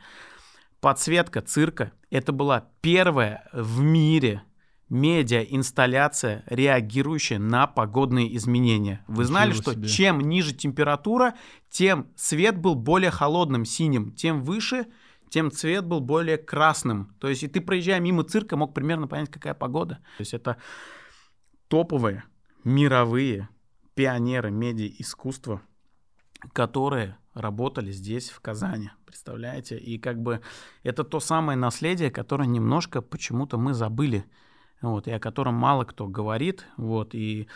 Подсветка цирка — это была первая в мире медиа-инсталляция, реагирующая на погодные изменения. Вы знали, Ничего что себе. чем ниже температура, тем свет был более холодным, синим, тем выше — тем цвет был более красным. То есть и ты, проезжая мимо цирка, мог примерно понять, какая погода. То есть это топовые, мировые пионеры медиа-искусства, которые работали здесь, в Казани. Представляете? И как бы это то самое наследие, которое немножко почему-то мы забыли. Вот, и о котором мало кто говорит. Вот, и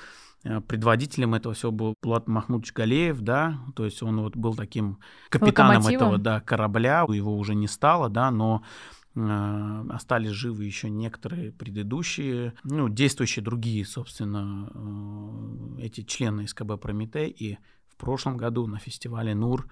предводителем этого всего был Булат Махмудович Галеев, да, то есть он вот был таким капитаном этого да, корабля, его уже не стало, да, но э, остались живы еще некоторые предыдущие, ну, действующие другие, собственно, э, эти члены СКБ «Прометей», и в прошлом году на фестивале «Нур»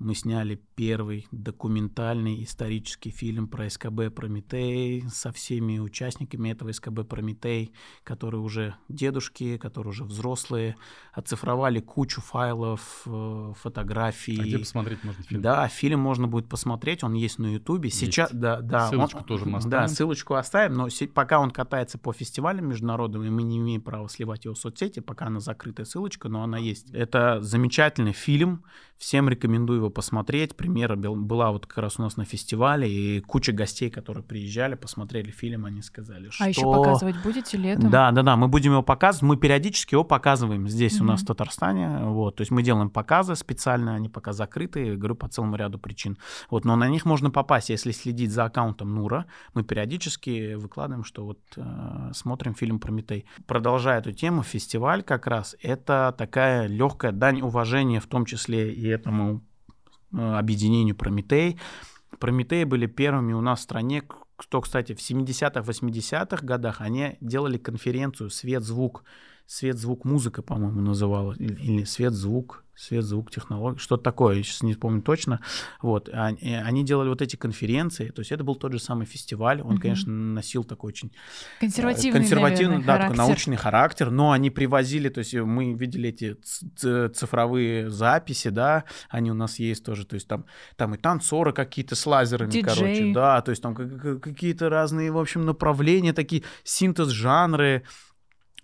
мы сняли первый документальный исторический фильм про СКБ «Прометей» со всеми участниками этого СКБ «Прометей», которые уже дедушки, которые уже взрослые, оцифровали кучу файлов, э, фотографий. А где посмотреть можно фильм? Да, фильм можно будет посмотреть, он есть на Ютубе. Сейчас, да, да. Ссылочку он, тоже мы оставим. Да, ссылочку оставим, но пока он катается по фестивалям международным, и мы не имеем права сливать его в соцсети, пока она закрытая ссылочка, но она есть. Это замечательный фильм, всем рекомендую его посмотреть. Премьера была вот как раз у нас на фестивале, и куча гостей, которые приезжали, посмотрели фильм, они сказали, что... А еще показывать будете летом? Да, да, да, мы будем его показывать, мы периодически его показываем здесь mm-hmm. у нас в Татарстане, вот, то есть мы делаем показы специально, они пока закрыты, говорю, по целому ряду причин. Вот, но на них можно попасть, если следить за аккаунтом Нура, мы периодически выкладываем, что вот э, смотрим фильм «Прометей». Продолжая эту тему, фестиваль как раз это такая легкая дань уважения, в том числе и этому Э, объединению Прометей. Прометеи были первыми у нас в стране, кто, кстати, в 70-х, 80-х годах они делали конференцию «Свет-звук», «Свет-звук-музыка», по-моему, называлась, или «Свет-звук», свет, звук, технологии, что-то такое, я сейчас не помню точно. Вот, они, они делали вот эти конференции, то есть это был тот же самый фестиваль, он, mm-hmm. конечно, носил такой очень э, консервативный, консервативный наверное, да, такой научный характер, но они привозили, то есть мы видели эти цифровые записи, да, они у нас есть тоже, то есть там, там и танцоры какие-то с лазерами, Диджей. короче, да, то есть там какие-то разные, в общем, направления, такие синтез жанры,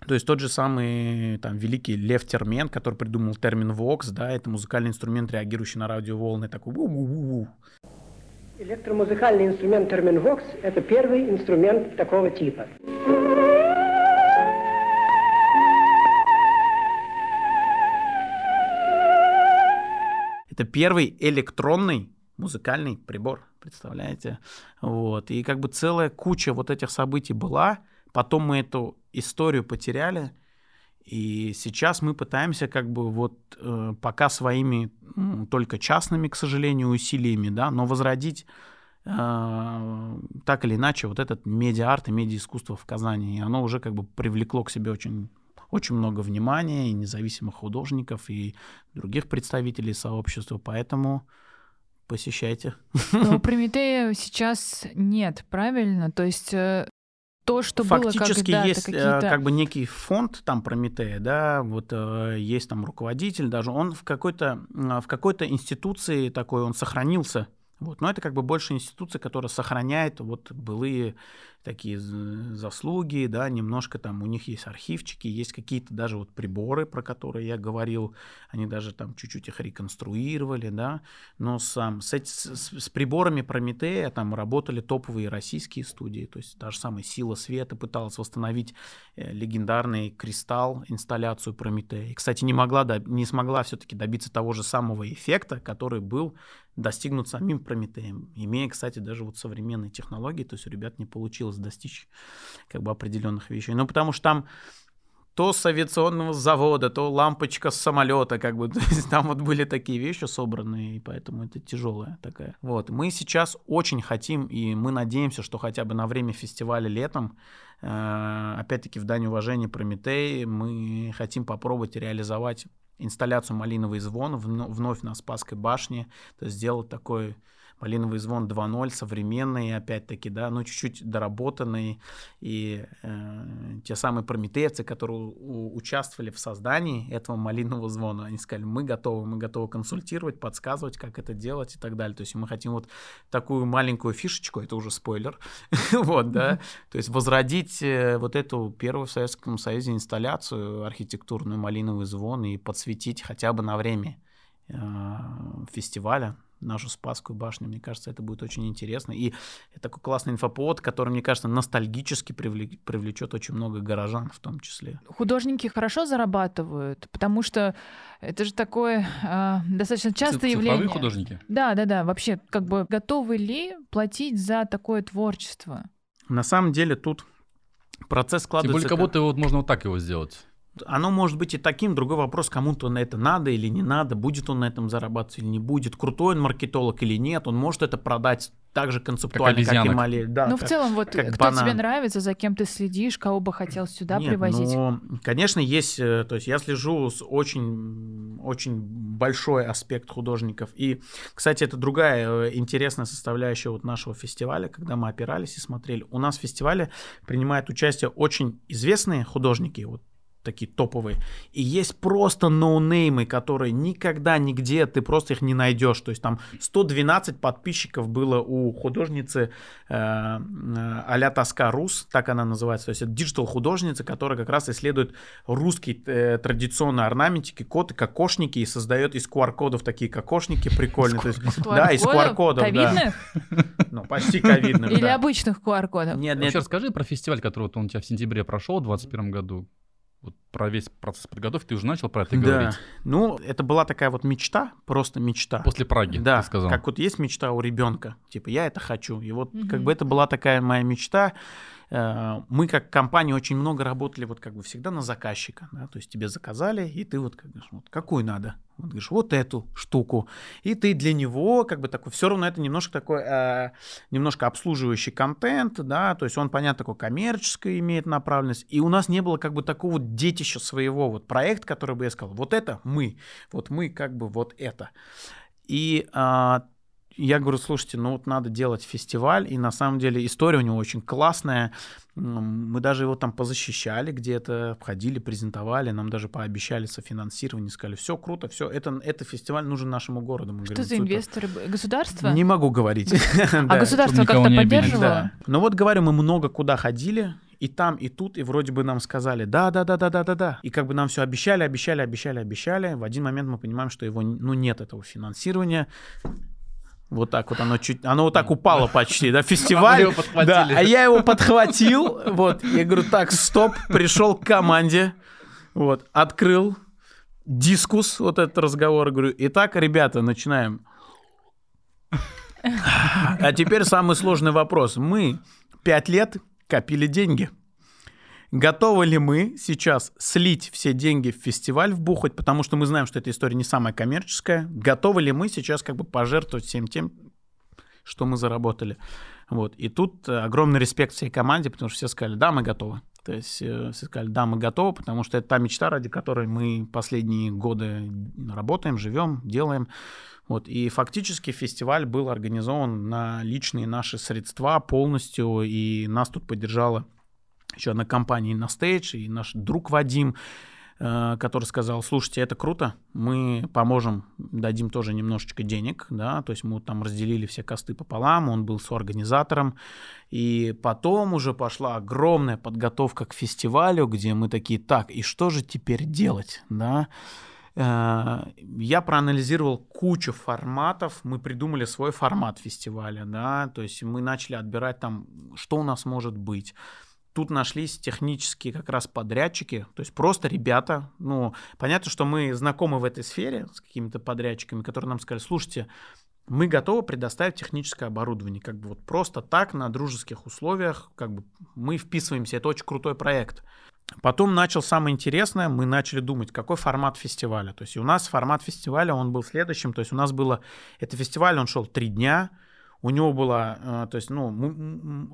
то есть тот же самый там великий Лев Термен, который придумал термин Vox, да, это музыкальный инструмент, реагирующий на радиоволны, такой у -у -у Электромузыкальный инструмент термин Vox – это первый инструмент такого типа. Это первый электронный музыкальный прибор, представляете? Вот. И как бы целая куча вот этих событий была – Потом мы эту историю потеряли, и сейчас мы пытаемся как бы вот э, пока своими ну, только частными, к сожалению, усилиями, да, но возродить э, так или иначе вот этот медиа-арт и медиа-искусство в Казани. И оно уже как бы привлекло к себе очень очень много внимания и независимых художников, и других представителей сообщества, поэтому посещайте. Но Прометея сейчас нет, правильно? То есть э, то, что Фактически было есть э, как бы некий фонд там Прометея, да, вот э, есть там руководитель даже, он в какой-то в какой-то институции такой он сохранился, вот, но это как бы больше институция, которая сохраняет вот былые такие заслуги, да, немножко там у них есть архивчики, есть какие-то даже вот приборы, про которые я говорил, они даже там чуть-чуть их реконструировали, да, но сам с, с, с приборами Прометея там работали топовые российские студии, то есть та же самая Сила Света пыталась восстановить э, легендарный кристалл, инсталляцию Прометея. И, кстати, не могла, не смогла все-таки добиться того же самого эффекта, который был достигнут самим Прометеем, имея, кстати, даже вот современные технологии, то есть у ребят не получилось достичь как бы определенных вещей. Ну, потому что там то с авиационного завода, то лампочка с самолета, как бы, то есть там вот были такие вещи собранные, и поэтому это тяжелая такая. Вот, мы сейчас очень хотим, и мы надеемся, что хотя бы на время фестиваля летом, э, опять-таки в дань уважения Прометей, мы хотим попробовать реализовать инсталляцию «Малиновый звон» вновь на Спасской башне, то есть сделать такой Малиновый звон 2.0, современный, опять-таки, да, ну, чуть-чуть доработанный. И э, те самые прометеевцы, которые у, участвовали в создании этого малинового звона, они сказали, мы готовы, мы готовы консультировать, подсказывать, как это делать и так далее. То есть мы хотим вот такую маленькую фишечку, это уже спойлер, вот, да, то есть возродить э, вот эту первую в Советском Союзе инсталляцию архитектурную «Малиновый звон» и подсветить хотя бы на время э, фестиваля, нашу Спасскую башню. Мне кажется, это будет очень интересно. И это такой классный инфоповод, который, мне кажется, ностальгически привлечет очень много горожан в том числе. Художники хорошо зарабатывают, потому что это же такое э, достаточно частое Цифровые явление. художники? Да, да, да. Вообще, как бы готовы ли платить за такое творчество? На самом деле тут процесс складывается... Тем более, как будто вот можно вот так его сделать. Оно может быть и таким, другой вопрос, кому-то на это надо или не надо, будет он на этом зарабатывать или не будет, крутой он маркетолог или нет, он может это продать так же концептуально, как, как и Мали. Да, ну, в целом, вот как кто банан. тебе нравится, за кем ты следишь, кого бы хотел сюда Нет, привозить? Ну, конечно, есть, э, то есть я слежу с очень, очень большой аспект художников. И, кстати, это другая э, интересная составляющая вот нашего фестиваля, когда мы опирались и смотрели. У нас в фестивале принимают участие очень известные художники, вот такие топовые. И есть просто ноунеймы, которые никогда нигде ты просто их не найдешь. То есть там 112 подписчиков было у художницы э, э, Аля Тоска Рус, так она называется. То есть это digital художница, которая как раз исследует русские э, традиционные орнаментики, коты, кокошники и создает из QR-кодов такие кокошники прикольные. То есть, да, из QR-кодов. Ковидных? Да. Ну, почти ковидных, Или обычных QR-кодов? Нет, нет. Вообще расскажи про фестиваль, который вот он у тебя в сентябре прошел в 2021 году про весь процесс подготовки ты уже начал про это да. говорить? Ну, это была такая вот мечта, просто мечта. После Праги, да, ты сказал. как вот есть мечта у ребенка, типа я это хочу. И вот угу. как бы это была такая моя мечта. Э, мы как компания очень много работали вот как бы всегда на заказчика, да, то есть тебе заказали, и ты вот как говоришь, вот какую надо, вот говоришь, вот эту штуку, и ты для него как бы такой, все равно это немножко такой, э, немножко обслуживающий контент, да, то есть он, понятно, такой коммерческий имеет направленность, и у нас не было как бы такого детища своего, вот проект, который бы я сказал, вот это мы, вот мы как бы вот это. И а, я говорю, слушайте, ну вот надо делать фестиваль, и на самом деле история у него очень классная. Мы даже его там позащищали где-то, ходили, презентовали, нам даже пообещали софинансирование, сказали, все круто, все, это, это фестиваль нужен нашему городу. Мы Что говорим, за инвесторы? Государство? Не могу говорить. А государство как-то поддерживало? Ну вот говорю, мы много куда ходили, и там, и тут, и вроде бы нам сказали, да, да, да, да, да, да, да. И как бы нам все обещали, обещали, обещали, обещали. В один момент мы понимаем, что его, ну, нет этого финансирования. Вот так вот оно чуть, оно вот так упало почти, да, фестиваль. Да, а я его подхватил, вот, я говорю, так, стоп, пришел к команде, вот, открыл дискус, вот этот разговор, говорю, итак, ребята, начинаем. А теперь самый сложный вопрос. Мы пять лет копили деньги. Готовы ли мы сейчас слить все деньги в фестиваль, вбухать, потому что мы знаем, что эта история не самая коммерческая. Готовы ли мы сейчас как бы пожертвовать всем тем, что мы заработали? Вот. И тут э, огромный респект всей команде, потому что все сказали, да, мы готовы. То есть э, все сказали, да, мы готовы, потому что это та мечта, ради которой мы последние годы работаем, живем, делаем. Вот. И фактически фестиваль был организован на личные наши средства полностью, и нас тут поддержала еще одна компания на стейдж, и наш друг Вадим, э, который сказал, слушайте, это круто, мы поможем, дадим тоже немножечко денег, да, то есть мы там разделили все косты пополам, он был соорганизатором, и потом уже пошла огромная подготовка к фестивалю, где мы такие, так, и что же теперь делать, да, э, я проанализировал кучу форматов, мы придумали свой формат фестиваля, да, то есть мы начали отбирать там, что у нас может быть, Тут нашлись технические как раз подрядчики, то есть просто ребята, ну, понятно, что мы знакомы в этой сфере с какими-то подрядчиками, которые нам сказали, слушайте, мы готовы предоставить техническое оборудование, как бы вот просто так, на дружеских условиях, как бы мы вписываемся, это очень крутой проект. Потом начал самое интересное, мы начали думать, какой формат фестиваля. То есть у нас формат фестиваля, он был следующим, то есть у нас было, это фестиваль, он шел три дня, у него была, э, то есть, ну,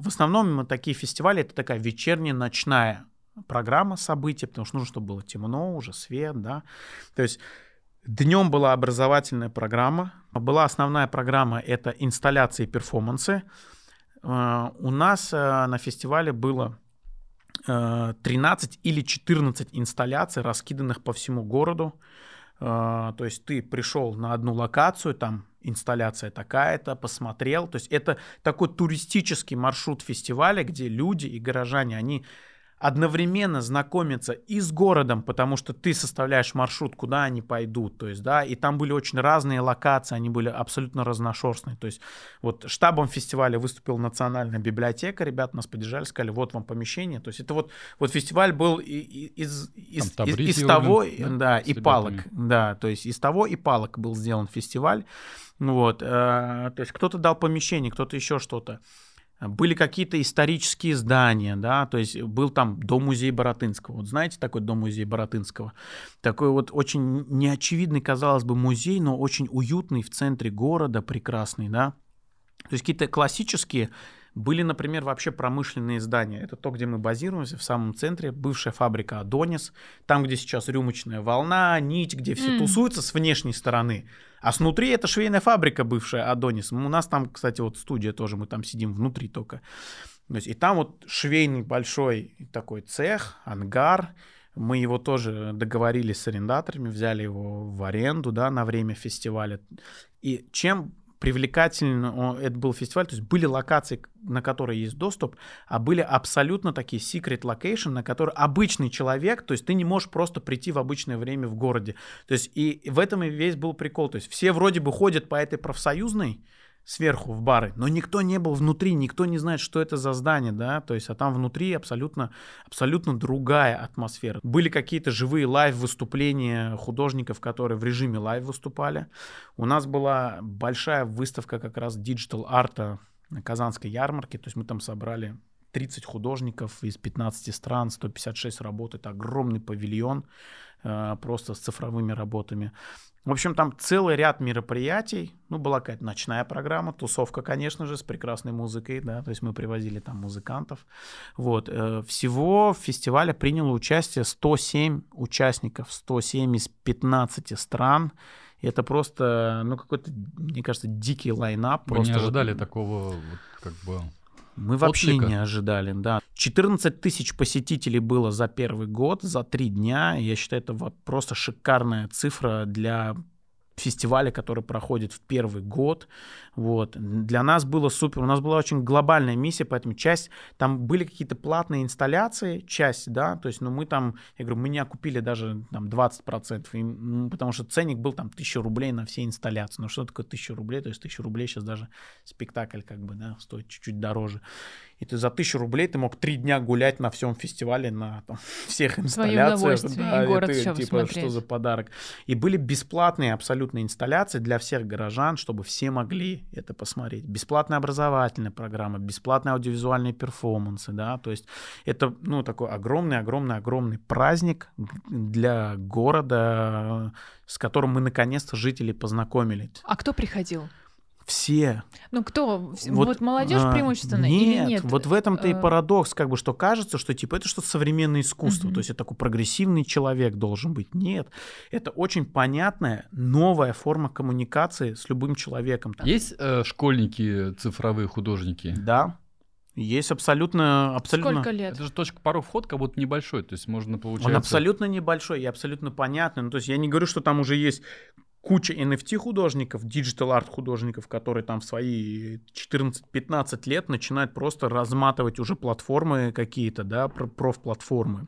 в основном такие фестивали это такая вечерняя, ночная программа событий, потому что нужно, чтобы было темно, уже свет, да. То есть днем была образовательная программа, была основная программа это инсталляции и перформансы. Э, у нас э, на фестивале было 13 или 14 инсталляций, раскиданных по всему городу. То есть ты пришел на одну локацию, там инсталляция такая-то, посмотрел. То есть это такой туристический маршрут фестиваля, где люди и горожане, они одновременно знакомиться и с городом, потому что ты составляешь маршрут, куда они пойдут, то есть, да, и там были очень разные локации, они были абсолютно разношерстные, то есть, вот штабом фестиваля выступила национальная библиотека, ребята нас поддержали, сказали, вот вам помещение, то есть это вот, вот фестиваль был из, из, из, из того, да, да и палок, да, то есть из того и палок был сделан фестиваль, вот, э, то есть кто-то дал помещение, кто-то еще что-то, были какие-то исторические здания, да, то есть был там дом-музей Боротынского. Вот знаете такой дом-музей Боротынского? Такой вот очень неочевидный, казалось бы, музей, но очень уютный в центре города, прекрасный, да. То есть какие-то классические были, например, вообще промышленные здания. Это то, где мы базируемся, в самом центре. Бывшая фабрика «Адонис». Там, где сейчас рюмочная волна, нить, где все mm. тусуются с внешней стороны. А снутри это швейная фабрика бывшая «Адонис». У нас там, кстати, вот студия тоже, мы там сидим внутри только. То есть, и там вот швейный большой такой цех, ангар, мы его тоже договорились с арендаторами, взяли его в аренду, да, на время фестиваля. И чем привлекательно это был фестиваль, то есть были локации, на которые есть доступ, а были абсолютно такие secret location, на которые обычный человек, то есть ты не можешь просто прийти в обычное время в городе. То есть и в этом и весь был прикол. То есть все вроде бы ходят по этой профсоюзной, сверху в бары, но никто не был внутри, никто не знает, что это за здание, да, то есть, а там внутри абсолютно, абсолютно другая атмосфера. Были какие-то живые live-выступления художников, которые в режиме live выступали. У нас была большая выставка как раз digital-арта на Казанской ярмарке, то есть мы там собрали 30 художников из 15 стран, 156 работ, это огромный павильон, э, просто с цифровыми работами. В общем, там целый ряд мероприятий. Ну, была какая-то ночная программа, тусовка, конечно же, с прекрасной музыкой, да, то есть мы привозили там музыкантов. Вот. Э, всего в фестивале приняло участие 107 участников, 107 из 15 стран. И это просто, ну, какой-то, мне кажется, дикий лайнап. Вы просто не ожидали вот... такого, вот, как бы, мы вообще не ожидали, да. 14 тысяч посетителей было за первый год, за три дня. Я считаю, это просто шикарная цифра для фестиваля, который проходит в первый год. Вот. Для нас было супер. У нас была очень глобальная миссия, поэтому часть, там были какие-то платные инсталляции, часть, да, то есть, ну, мы там, я говорю, мы не окупили даже там 20%, и, потому что ценник был там 1000 рублей на все инсталляции. Ну, что такое 1000 рублей? То есть 1000 рублей сейчас даже спектакль как бы, да, стоит чуть-чуть дороже и ты за тысячу рублей ты мог три дня гулять на всем фестивале, на там, всех инсталляциях. Да, и город и ты, типа, что за подарок. И были бесплатные абсолютно инсталляции для всех горожан, чтобы все могли это посмотреть. Бесплатная образовательная программа, бесплатные аудиовизуальные перформансы, да, то есть это, ну, такой огромный-огромный-огромный праздник для города, с которым мы наконец-то жители познакомились. А кто приходил? Все. Ну кто? Вот, вот молодежь а, преимущественно нет, или нет? Вот в этом-то и э. парадокс, как бы, что кажется, что типа это что-то современное искусство, угу. то есть это такой прогрессивный человек должен быть. Нет, это очень понятная новая форма коммуникации с любым человеком. Есть э, школьники цифровые художники? Да. Есть абсолютно, абсолютно. Сколько лет? Это же точка порог вход как будто небольшой, то есть можно получать. Он абсолютно небольшой и абсолютно понятный. Ну, то есть я не говорю, что там уже есть куча NFT художников, digital art художников, которые там в свои 14-15 лет начинают просто разматывать уже платформы какие-то, да, проф-платформы.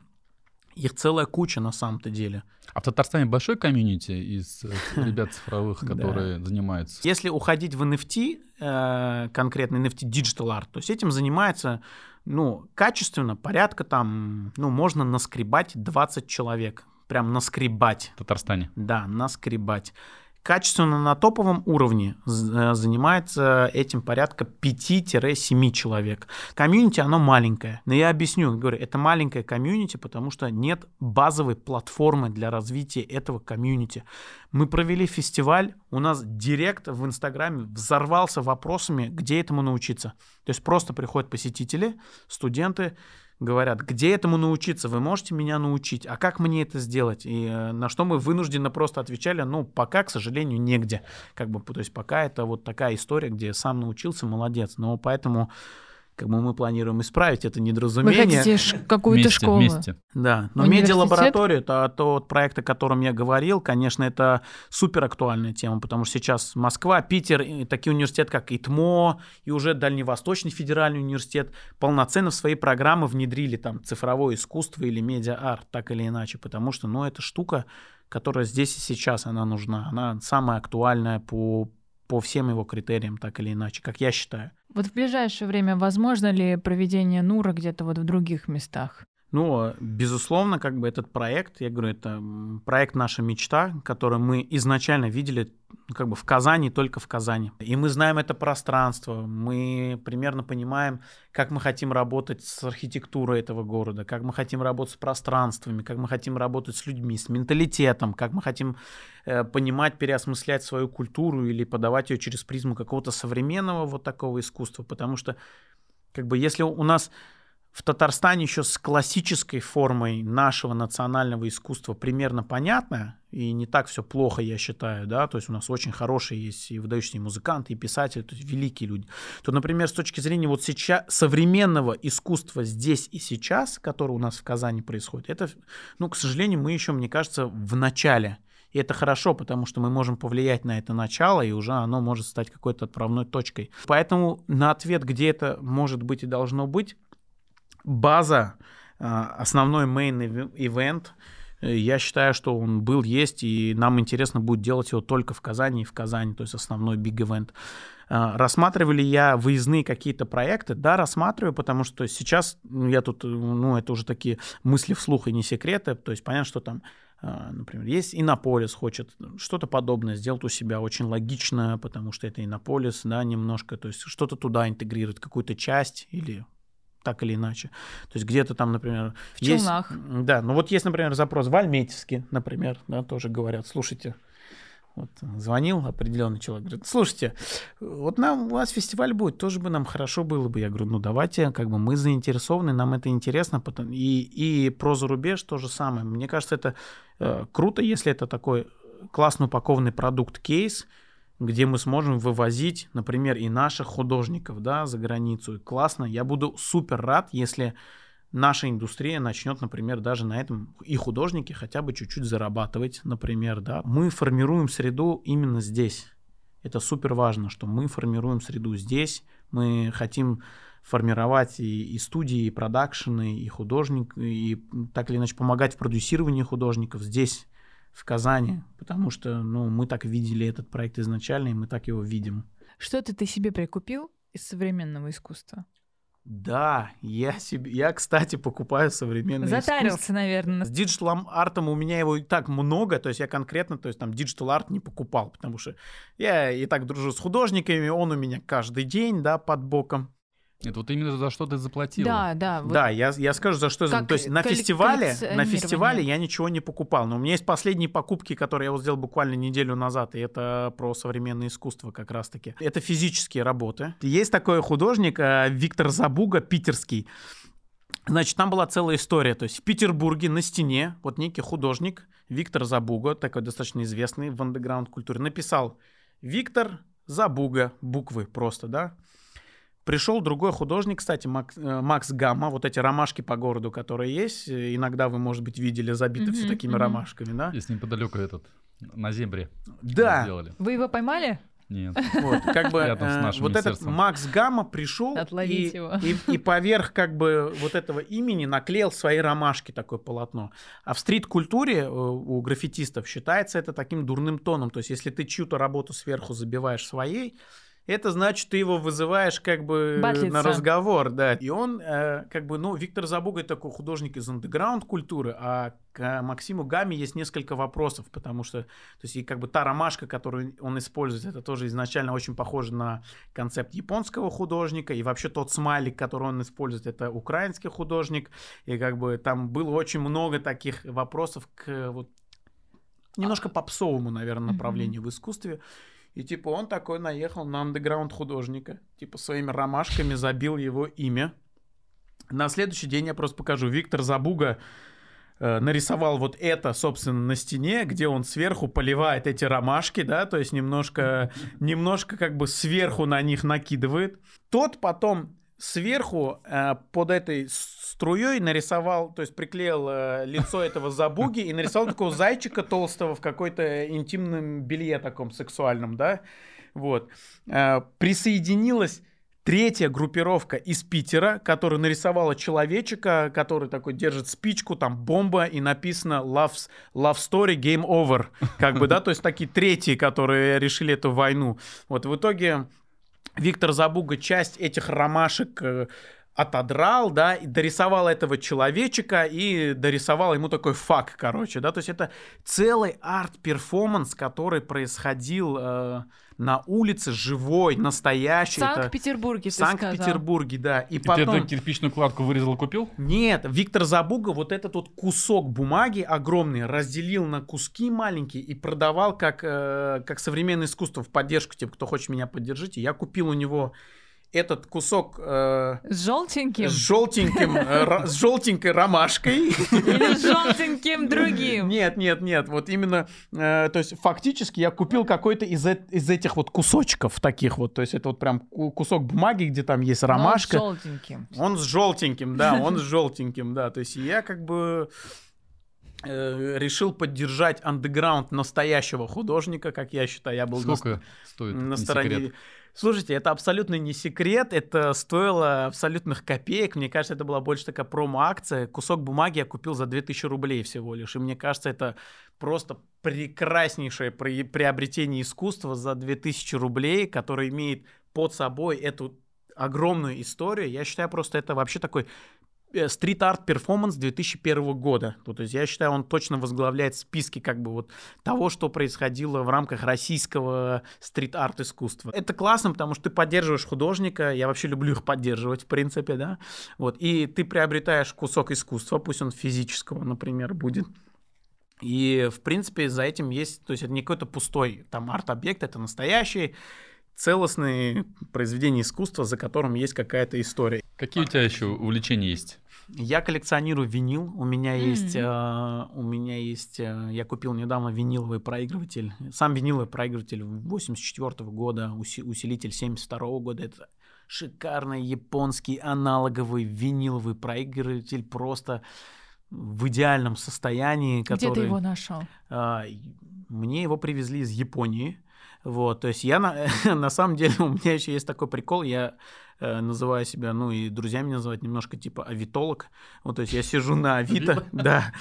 Их целая куча на самом-то деле. А в Татарстане большой комьюнити из э, ребят цифровых, которые занимаются? Если уходить в NFT, э, конкретно NFT Digital Art, то есть этим занимается, ну, качественно, порядка там, ну, можно наскребать 20 человек прям наскребать. В Татарстане? Да, наскребать. Качественно на топовом уровне э, занимается этим порядка 5-7 человек. Комьюнити, оно маленькое. Но я объясню, говорю, это маленькое комьюнити, потому что нет базовой платформы для развития этого комьюнити. Мы провели фестиваль, у нас директ в Инстаграме взорвался вопросами, где этому научиться. То есть просто приходят посетители, студенты, говорят, где этому научиться, вы можете меня научить, а как мне это сделать? И э, на что мы вынужденно просто отвечали, ну, пока, к сожалению, негде. Как бы, то есть пока это вот такая история, где сам научился, молодец. Но поэтому как бы мы планируем исправить это недоразумение. Вы хотите какую-то школу? Вместе. Да, но медиалаборатория, это тот проект, о котором я говорил, конечно, это супер актуальная тема, потому что сейчас Москва, Питер, и такие университеты, как ИТМО, и уже Дальневосточный федеральный университет полноценно в свои программы внедрили там цифровое искусство или медиа-арт, так или иначе, потому что, ну, эта штука, которая здесь и сейчас, она нужна, она самая актуальная по по всем его критериям, так или иначе, как я считаю. Вот в ближайшее время возможно ли проведение НУРа где-то вот в других местах? Ну, безусловно, как бы этот проект, я говорю, это проект «Наша мечта», который мы изначально видели ну, как бы в Казани, только в Казани. И мы знаем это пространство, мы примерно понимаем, как мы хотим работать с архитектурой этого города, как мы хотим работать с пространствами, как мы хотим работать с людьми, с менталитетом, как мы хотим э, понимать, переосмыслять свою культуру или подавать ее через призму какого-то современного вот такого искусства, потому что как бы если у нас в Татарстане еще с классической формой нашего национального искусства примерно понятно, и не так все плохо, я считаю, да, то есть у нас очень хорошие есть и выдающиеся музыканты, и писатели, то есть великие люди, то, например, с точки зрения вот сейчас современного искусства здесь и сейчас, которое у нас в Казани происходит, это, ну, к сожалению, мы еще, мне кажется, в начале. И это хорошо, потому что мы можем повлиять на это начало, и уже оно может стать какой-то отправной точкой. Поэтому на ответ, где это может быть и должно быть, база, а, основной main event, я считаю, что он был, есть, и нам интересно будет делать его только в Казани и в Казани, то есть основной big event. А, рассматривали я выездные какие-то проекты? Да, рассматриваю, потому что сейчас ну, я тут, ну, это уже такие мысли вслух и не секреты, то есть понятно, что там а, например, есть Иннополис, хочет что-то подобное сделать у себя, очень логично, потому что это Иннополис, да, немножко, то есть что-то туда интегрировать, какую-то часть или так или иначе. То есть где-то там, например... В есть, Челнах. Да, ну вот есть, например, запрос в Альметьевске, например, да, тоже говорят, слушайте, вот, звонил определенный человек, говорит, слушайте, вот нам, у вас фестиваль будет, тоже бы нам хорошо было бы. Я говорю, ну давайте, как бы мы заинтересованы, нам это интересно. Потом, и, и про зарубеж то же самое. Мне кажется, это э, круто, если это такой классно упакованный продукт-кейс, где мы сможем вывозить, например, и наших художников да, за границу. И классно. Я буду супер рад, если наша индустрия начнет, например, даже на этом и художники хотя бы чуть-чуть зарабатывать, например, да. Мы формируем среду именно здесь. Это супер важно, что мы формируем среду здесь. Мы хотим формировать и, и студии, и продакшены, и художник, и так или иначе помогать в продюсировании художников здесь, в Казани, потому что ну, мы так видели этот проект изначально, и мы так его видим. Что-то ты себе прикупил из современного искусства? Да, я себе, я, кстати, покупаю современное Затарился, искусство. наверное. С digital артом у меня его и так много, то есть я конкретно, то есть там digital art не покупал, потому что я и так дружу с художниками, он у меня каждый день, да, под боком. Это вот именно за что ты заплатил. Да, да. Вот да, я, я скажу, за что. Как То есть на фестивале, на фестивале я ничего не покупал. Но у меня есть последние покупки, которые я вот сделал буквально неделю назад, и это про современное искусство как раз-таки. Это физические работы. Есть такой художник э, Виктор Забуга, питерский. Значит, там была целая история. То есть в Петербурге на стене вот некий художник Виктор Забуга, такой достаточно известный в андеграунд культуре, написал Виктор Забуга, буквы просто, да, Пришел другой художник, кстати, Макс, э, Макс Гамма, вот эти ромашки по городу, которые есть, э, иногда вы, может быть, видели, забиты mm-hmm, все такими mm-hmm. ромашками, да? Есть неподалеку этот, на земле. Да. Сделали. Вы его поймали? Нет. Вот, как бы, э, вот этот Макс Гамма пришел и, и, и поверх как бы вот этого имени наклеил свои ромашки, такое полотно. А в стрит-культуре э, у граффитистов считается это таким дурным тоном. То есть если ты чью-то работу сверху забиваешь своей, это значит, ты его вызываешь как бы Батлица. на разговор, да. И он э, как бы, ну, Виктор Забуга такой художник из андеграунд культуры, а к Максиму Гами есть несколько вопросов, потому что, то есть, и как бы та ромашка, которую он использует, это тоже изначально очень похоже на концепт японского художника, и вообще тот смайлик, который он использует, это украинский художник, и как бы там было очень много таких вопросов к вот немножко попсовому, наверное, направлению mm-hmm. в искусстве. И типа он такой наехал на андеграунд художника, типа своими ромашками забил его имя. На следующий день я просто покажу. Виктор Забуга э, нарисовал вот это, собственно, на стене, где он сверху поливает эти ромашки, да, то есть немножко, немножко как бы сверху на них накидывает. Тот потом сверху э, под этой струей нарисовал, то есть приклеил э, лицо этого забуги и нарисовал такого зайчика толстого в какой-то интимном белье таком сексуальном, да, вот. Э, присоединилась третья группировка из Питера, которая нарисовала человечика, который такой держит спичку, там бомба, и написано love, love story, game over, как бы, да, то есть такие третьи, которые решили эту войну. Вот в итоге Виктор Забуга часть этих ромашек э, отодрал, да, и дорисовал этого человечика и дорисовал ему такой фак, короче, да, то есть это целый арт-перформанс, который происходил э, на улице, живой, настоящий. В Санкт-Петербурге, В Санкт-Петербурге, да. И, И потом... ты кирпичную кладку вырезал и купил? Нет, Виктор Забуга вот этот вот кусок бумаги огромный разделил на куски маленькие и продавал как, э, как современное искусство в поддержку, типа, кто хочет меня поддержите. Я купил у него этот кусок э, С желтеньким? с желтеньким, э, с желтенькой ромашкой. Или с желтеньким другим? Нет, нет, нет, вот именно, э, то есть фактически я купил какой-то из, э- из этих вот кусочков таких вот, то есть это вот прям ку- кусок бумаги, где там есть ромашка. Но с желтеньким. Он с желтеньким, да, он с желтеньким, да. То есть я как бы э, решил поддержать андеграунд настоящего художника, как я считаю, я был на, Сколько стоит? на не стороне. секрет? Слушайте, это абсолютно не секрет, это стоило абсолютных копеек. Мне кажется, это была больше такая промо-акция. Кусок бумаги я купил за 2000 рублей всего лишь. И мне кажется, это просто прекраснейшее при- приобретение искусства за 2000 рублей, которое имеет под собой эту огромную историю. Я считаю, просто это вообще такой стрит-арт перформанс 2001 года. Ну, То есть я считаю, он точно возглавляет списки как бы вот того, что происходило в рамках российского стрит-арт искусства. Это классно, потому что ты поддерживаешь художника, я вообще люблю их поддерживать, в принципе, да, вот, и ты приобретаешь кусок искусства, пусть он физического, например, будет, и, в принципе, за этим есть, то есть это не какой-то пустой там арт-объект, это настоящий целостные произведения искусства, за которым есть какая-то история. Какие у тебя еще увлечения есть? Я коллекционирую винил. У меня есть, Мгм. э, у меня есть, э, я купил недавно виниловый проигрыватель. Сам виниловый проигрыватель 84 года, уси- усилитель 72 года. Это шикарный японский аналоговый виниловый проигрыватель, просто в идеальном состоянии, Где который... ты его нашел? И Мне его привезли из Японии. Вот, то есть я на, на самом деле, у меня еще есть такой прикол, я э, называю себя, ну и друзья меня называют немножко типа авитолог. Вот, то есть я сижу на Авито, да,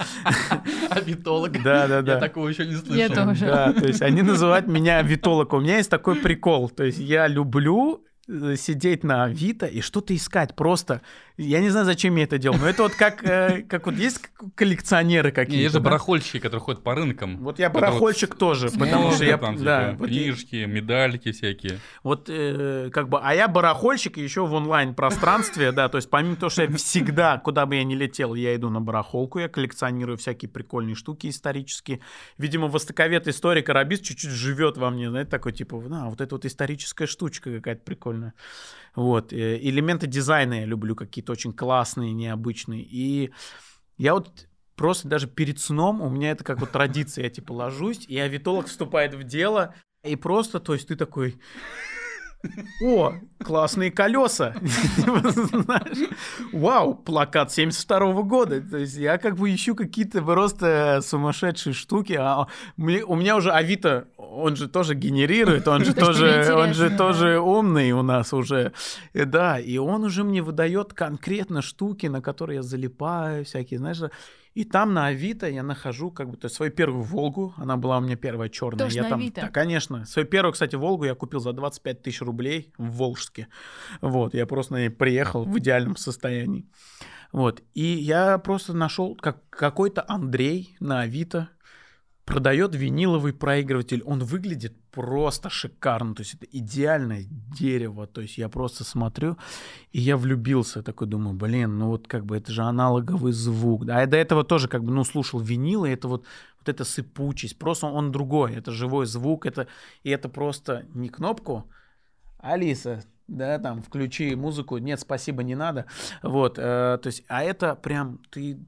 Авитолог. да, да, Я да. такого еще не слышал. Я тоже. Да, то есть они называют меня авитолог. У меня есть такой прикол, то есть я люблю сидеть на Авито и что-то искать просто. Я не знаю, зачем я это делаю, но это вот как, э, как вот есть коллекционеры Не, какие-то. есть же да? барахольщики, которые ходят по рынкам. Вот я барахольщик тоже, потому что я... там, да, типа, вот я- книжки, медальки всякие. Вот э, как бы, а я барахольщик еще в онлайн-пространстве, да, то есть помимо того, что я всегда, куда бы я ни летел, я иду на барахолку, я коллекционирую всякие прикольные штуки исторические. Видимо, востоковед историк арабист чуть-чуть живет во мне, знаете, такой типа, на, вот это вот историческая штучка какая-то прикольная. Вот, э, элементы дизайна я люблю какие-то очень классные, необычные. И я вот просто даже перед сном, у меня это как вот традиция, я типа ложусь, и авитолог вступает в дело, и просто, то есть ты такой, о, классные колеса. Вау, плакат 72 года. То есть я как бы ищу какие-то просто сумасшедшие штуки. А мне- у меня уже Авито, он же тоже генерирует, он же тоже, он же тоже умный у нас уже. Э, Да, и он уже мне выдает конкретно штуки, на которые я залипаю, всякие, знаешь, и там на Авито я нахожу как бы то есть свою первую Волгу, она была у меня первая черная. Тоже я на там, Авито? Да, конечно. Свою первую, кстати, Волгу я купил за 25 тысяч рублей в Волжске. Вот, я просто на ней приехал в идеальном состоянии. Вот, и я просто нашел как какой-то Андрей на Авито, продает виниловый проигрыватель. Он выглядит просто шикарно. То есть это идеальное дерево. То есть я просто смотрю, и я влюбился. Такой думаю, блин, ну вот как бы это же аналоговый звук. А я до этого тоже как бы, ну, слушал винил, и это вот, вот эта сыпучесть. Просто он другой. Это живой звук. Это, и это просто не кнопку. Алиса, да, там, включи музыку. Нет, спасибо, не надо. Вот, э, то есть, а это прям ты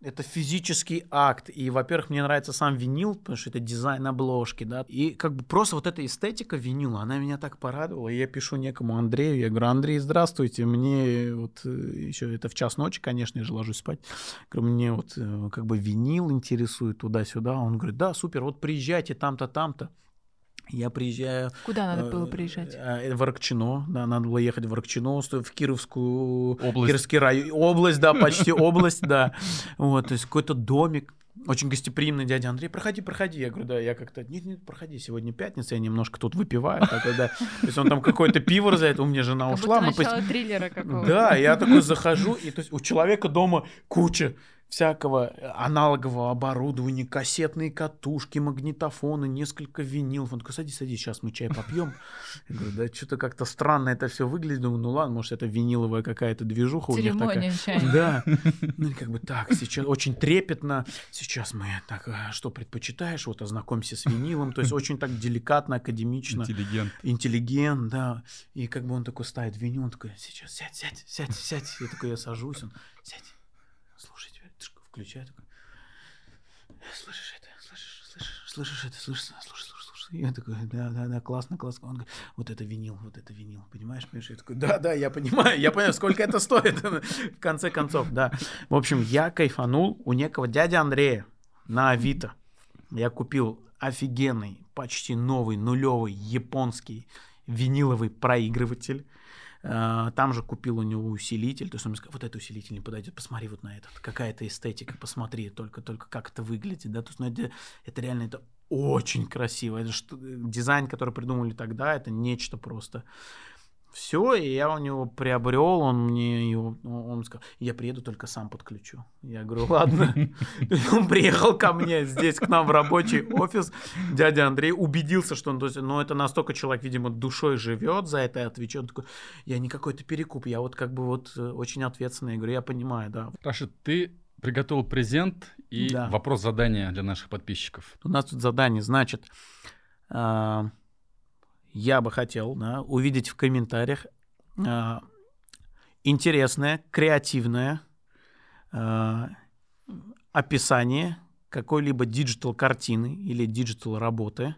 это физический акт. И, во-первых, мне нравится сам винил, потому что это дизайн обложки, да. И как бы просто вот эта эстетика винила, она меня так порадовала. И я пишу некому Андрею, я говорю, Андрей, здравствуйте, мне вот еще это в час ночи, конечно, я же ложусь спать. Говорю, мне вот э, как бы винил интересует туда-сюда. Он говорит, да, супер, вот приезжайте там-то, там-то. Я приезжаю Куда надо было э, приезжать? э, В Аракчино, да, надо было ехать в Аракчино, сто- в Кировскую Область. Кировский район, область, да, почти область, да. Вот, то есть какой-то домик очень гостеприимный дядя Андрей, проходи, проходи. Я говорю, да, я как-то, нет, нет, проходи, сегодня пятница, я немножко тут выпиваю. Такой, да. То есть он там какое-то пиво разает, у меня жена Как ушла. будто мы начало пос- триллера какого-то. Да, я такой захожу, и то есть у человека дома куча всякого аналогового оборудования, кассетные катушки, магнитофоны, несколько винилов. Он такой, садись, садись, сейчас мы чай попьем. Я говорю, да что-то как-то странно это все выглядит. Думаю, ну ладно, может, это виниловая какая-то движуха у них такая. Чайная. Да. Ну, и как бы так, сейчас очень трепетно. Сейчас мы так, а, что предпочитаешь? Вот ознакомься с винилом. То есть очень так деликатно, академично. Интеллигент. Интеллигент, да. И как бы он такой ставит винил, он такой, сейчас сядь, сядь, сядь, сядь. Я такой, я сажусь, он, сядь, включаю, такой, слышишь это, слышишь, слышишь, слышишь это, слышишь, слушай, слушай, слушай. Я такой, да, да, да, классно, классно. Он говорит, вот это винил, вот это винил, понимаешь, понимаешь? Я такой, да, да, я понимаю, я понимаю, сколько это стоит, в конце концов, да. В общем, я кайфанул у некого дяди Андрея на Авито. Я купил офигенный, почти новый, нулевый японский виниловый проигрыватель. Э, Там же купил у него усилитель. То есть он мне сказал, вот этот усилитель не подойдет, посмотри вот на этот. Какая-то эстетика, посмотри только, только как это выглядит. Да? То есть, ну, это, это реально это очень красиво. Это что, дизайн, который придумали тогда, это нечто просто. Все, и я у него приобрел, он мне его, он сказал, я приеду, только сам подключу. Я говорю, ладно. Он приехал ко мне здесь, к нам в рабочий офис. Дядя Андрей убедился, что он, то есть, ну, это настолько человек, видимо, душой живет за это и отвечает. Он такой, я не какой-то перекуп, я вот как бы вот э, очень ответственный. Я говорю, я понимаю, да. Рашид, ты приготовил презент и Да. вопрос задания для наших подписчиков. У нас тут задание, значит, а, я бы хотел да, увидеть в комментариях а, интересное, креативное а, описание какой-либо digital картины или digital работы.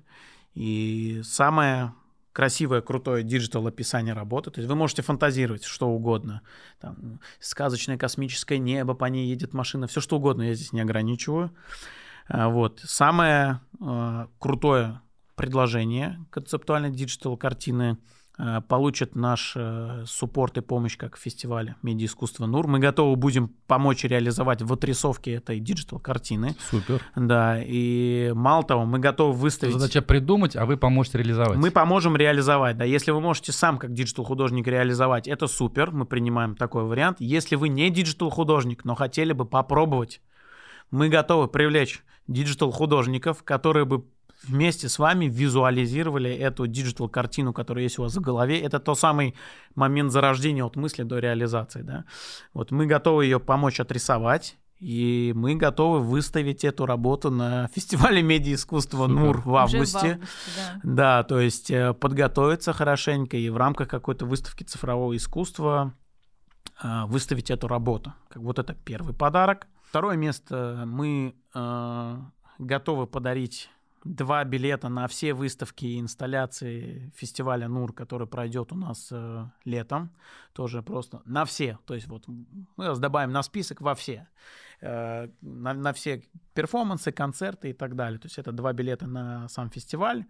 И самое красивое, крутое digital описание работы. То есть вы можете фантазировать что угодно. Там, сказочное космическое небо, по ней едет машина, все что угодно, я здесь не ограничиваю. А, Вот. Самое э, крутое предложение концептуальной digital картины э, получит наш э, support и помощь как в фестивале медиаискусства НУР. Мы готовы будем помочь реализовать в отрисовке этой digital картины. Супер. Да, и мало того, мы готовы выставить... Задача придумать, а вы поможете реализовать. Мы поможем реализовать, да. Если вы можете сам как digital художник реализовать, это супер, мы принимаем такой вариант. Если вы не digital художник, но хотели бы попробовать, мы готовы привлечь digital художников, которые бы вместе с вами визуализировали эту digital картину, которая есть у вас в голове. Это тот самый момент зарождения от мысли до реализации, да. Вот мы готовы ее помочь отрисовать. И мы готовы выставить эту работу на фестивале медиаискусства Супер. НУР в Уже августе. да. Да, то есть э, подготовиться хорошенько и в рамках какой-то выставки цифрового искусства э, выставить эту работу. Как вот это первый подарок. Второе место мы э, готовы подарить два билета на все выставки и инсталляции фестиваля НУР, который пройдет у нас э, летом. Тоже просто на все. То есть вот мы вас добавим на список во все. Э, на, на все перформансы, концерты и так далее. То есть это два билета на сам фестиваль.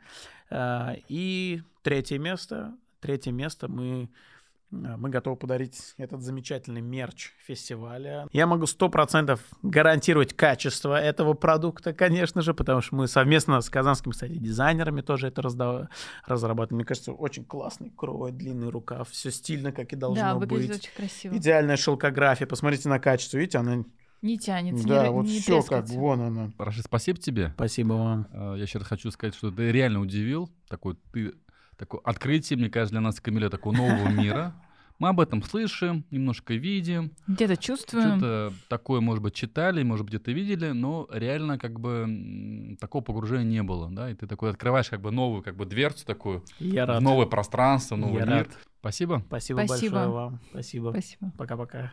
Э, И третье место. Третье место мы мы готовы подарить этот замечательный мерч фестиваля. Я могу сто процентов гарантировать качество этого продукта, конечно же, потому что мы совместно с казанскими, кстати, дизайнерами тоже это разда- разрабатывали. Мне кажется, очень классный крой, длинный рукав, все стильно, как и должно Да, выглядит быть. очень красиво. Идеальная шелкография. Посмотрите на качество. Видите, она... Не тянется, да, не, вот не все как, трескается. вон она. Рашид, спасибо тебе. Спасибо вам. Э, Я еще раз хочу сказать, что ты реально удивил. Такой, ты, такое открытие, мне кажется, для нас, Камиля, такого нового мира. Мы об этом слышим, немножко видим. Где-то чувствуем. Что-то такое, может быть, читали, может быть, где-то видели, но реально как бы такого погружения не было, да, и ты такой открываешь как бы новую как бы дверцу такую, Я рад. новое пространство, новый Я мир. рад. Спасибо. Спасибо, Спасибо. большое вам. Спасибо. Спасибо. Пока-пока.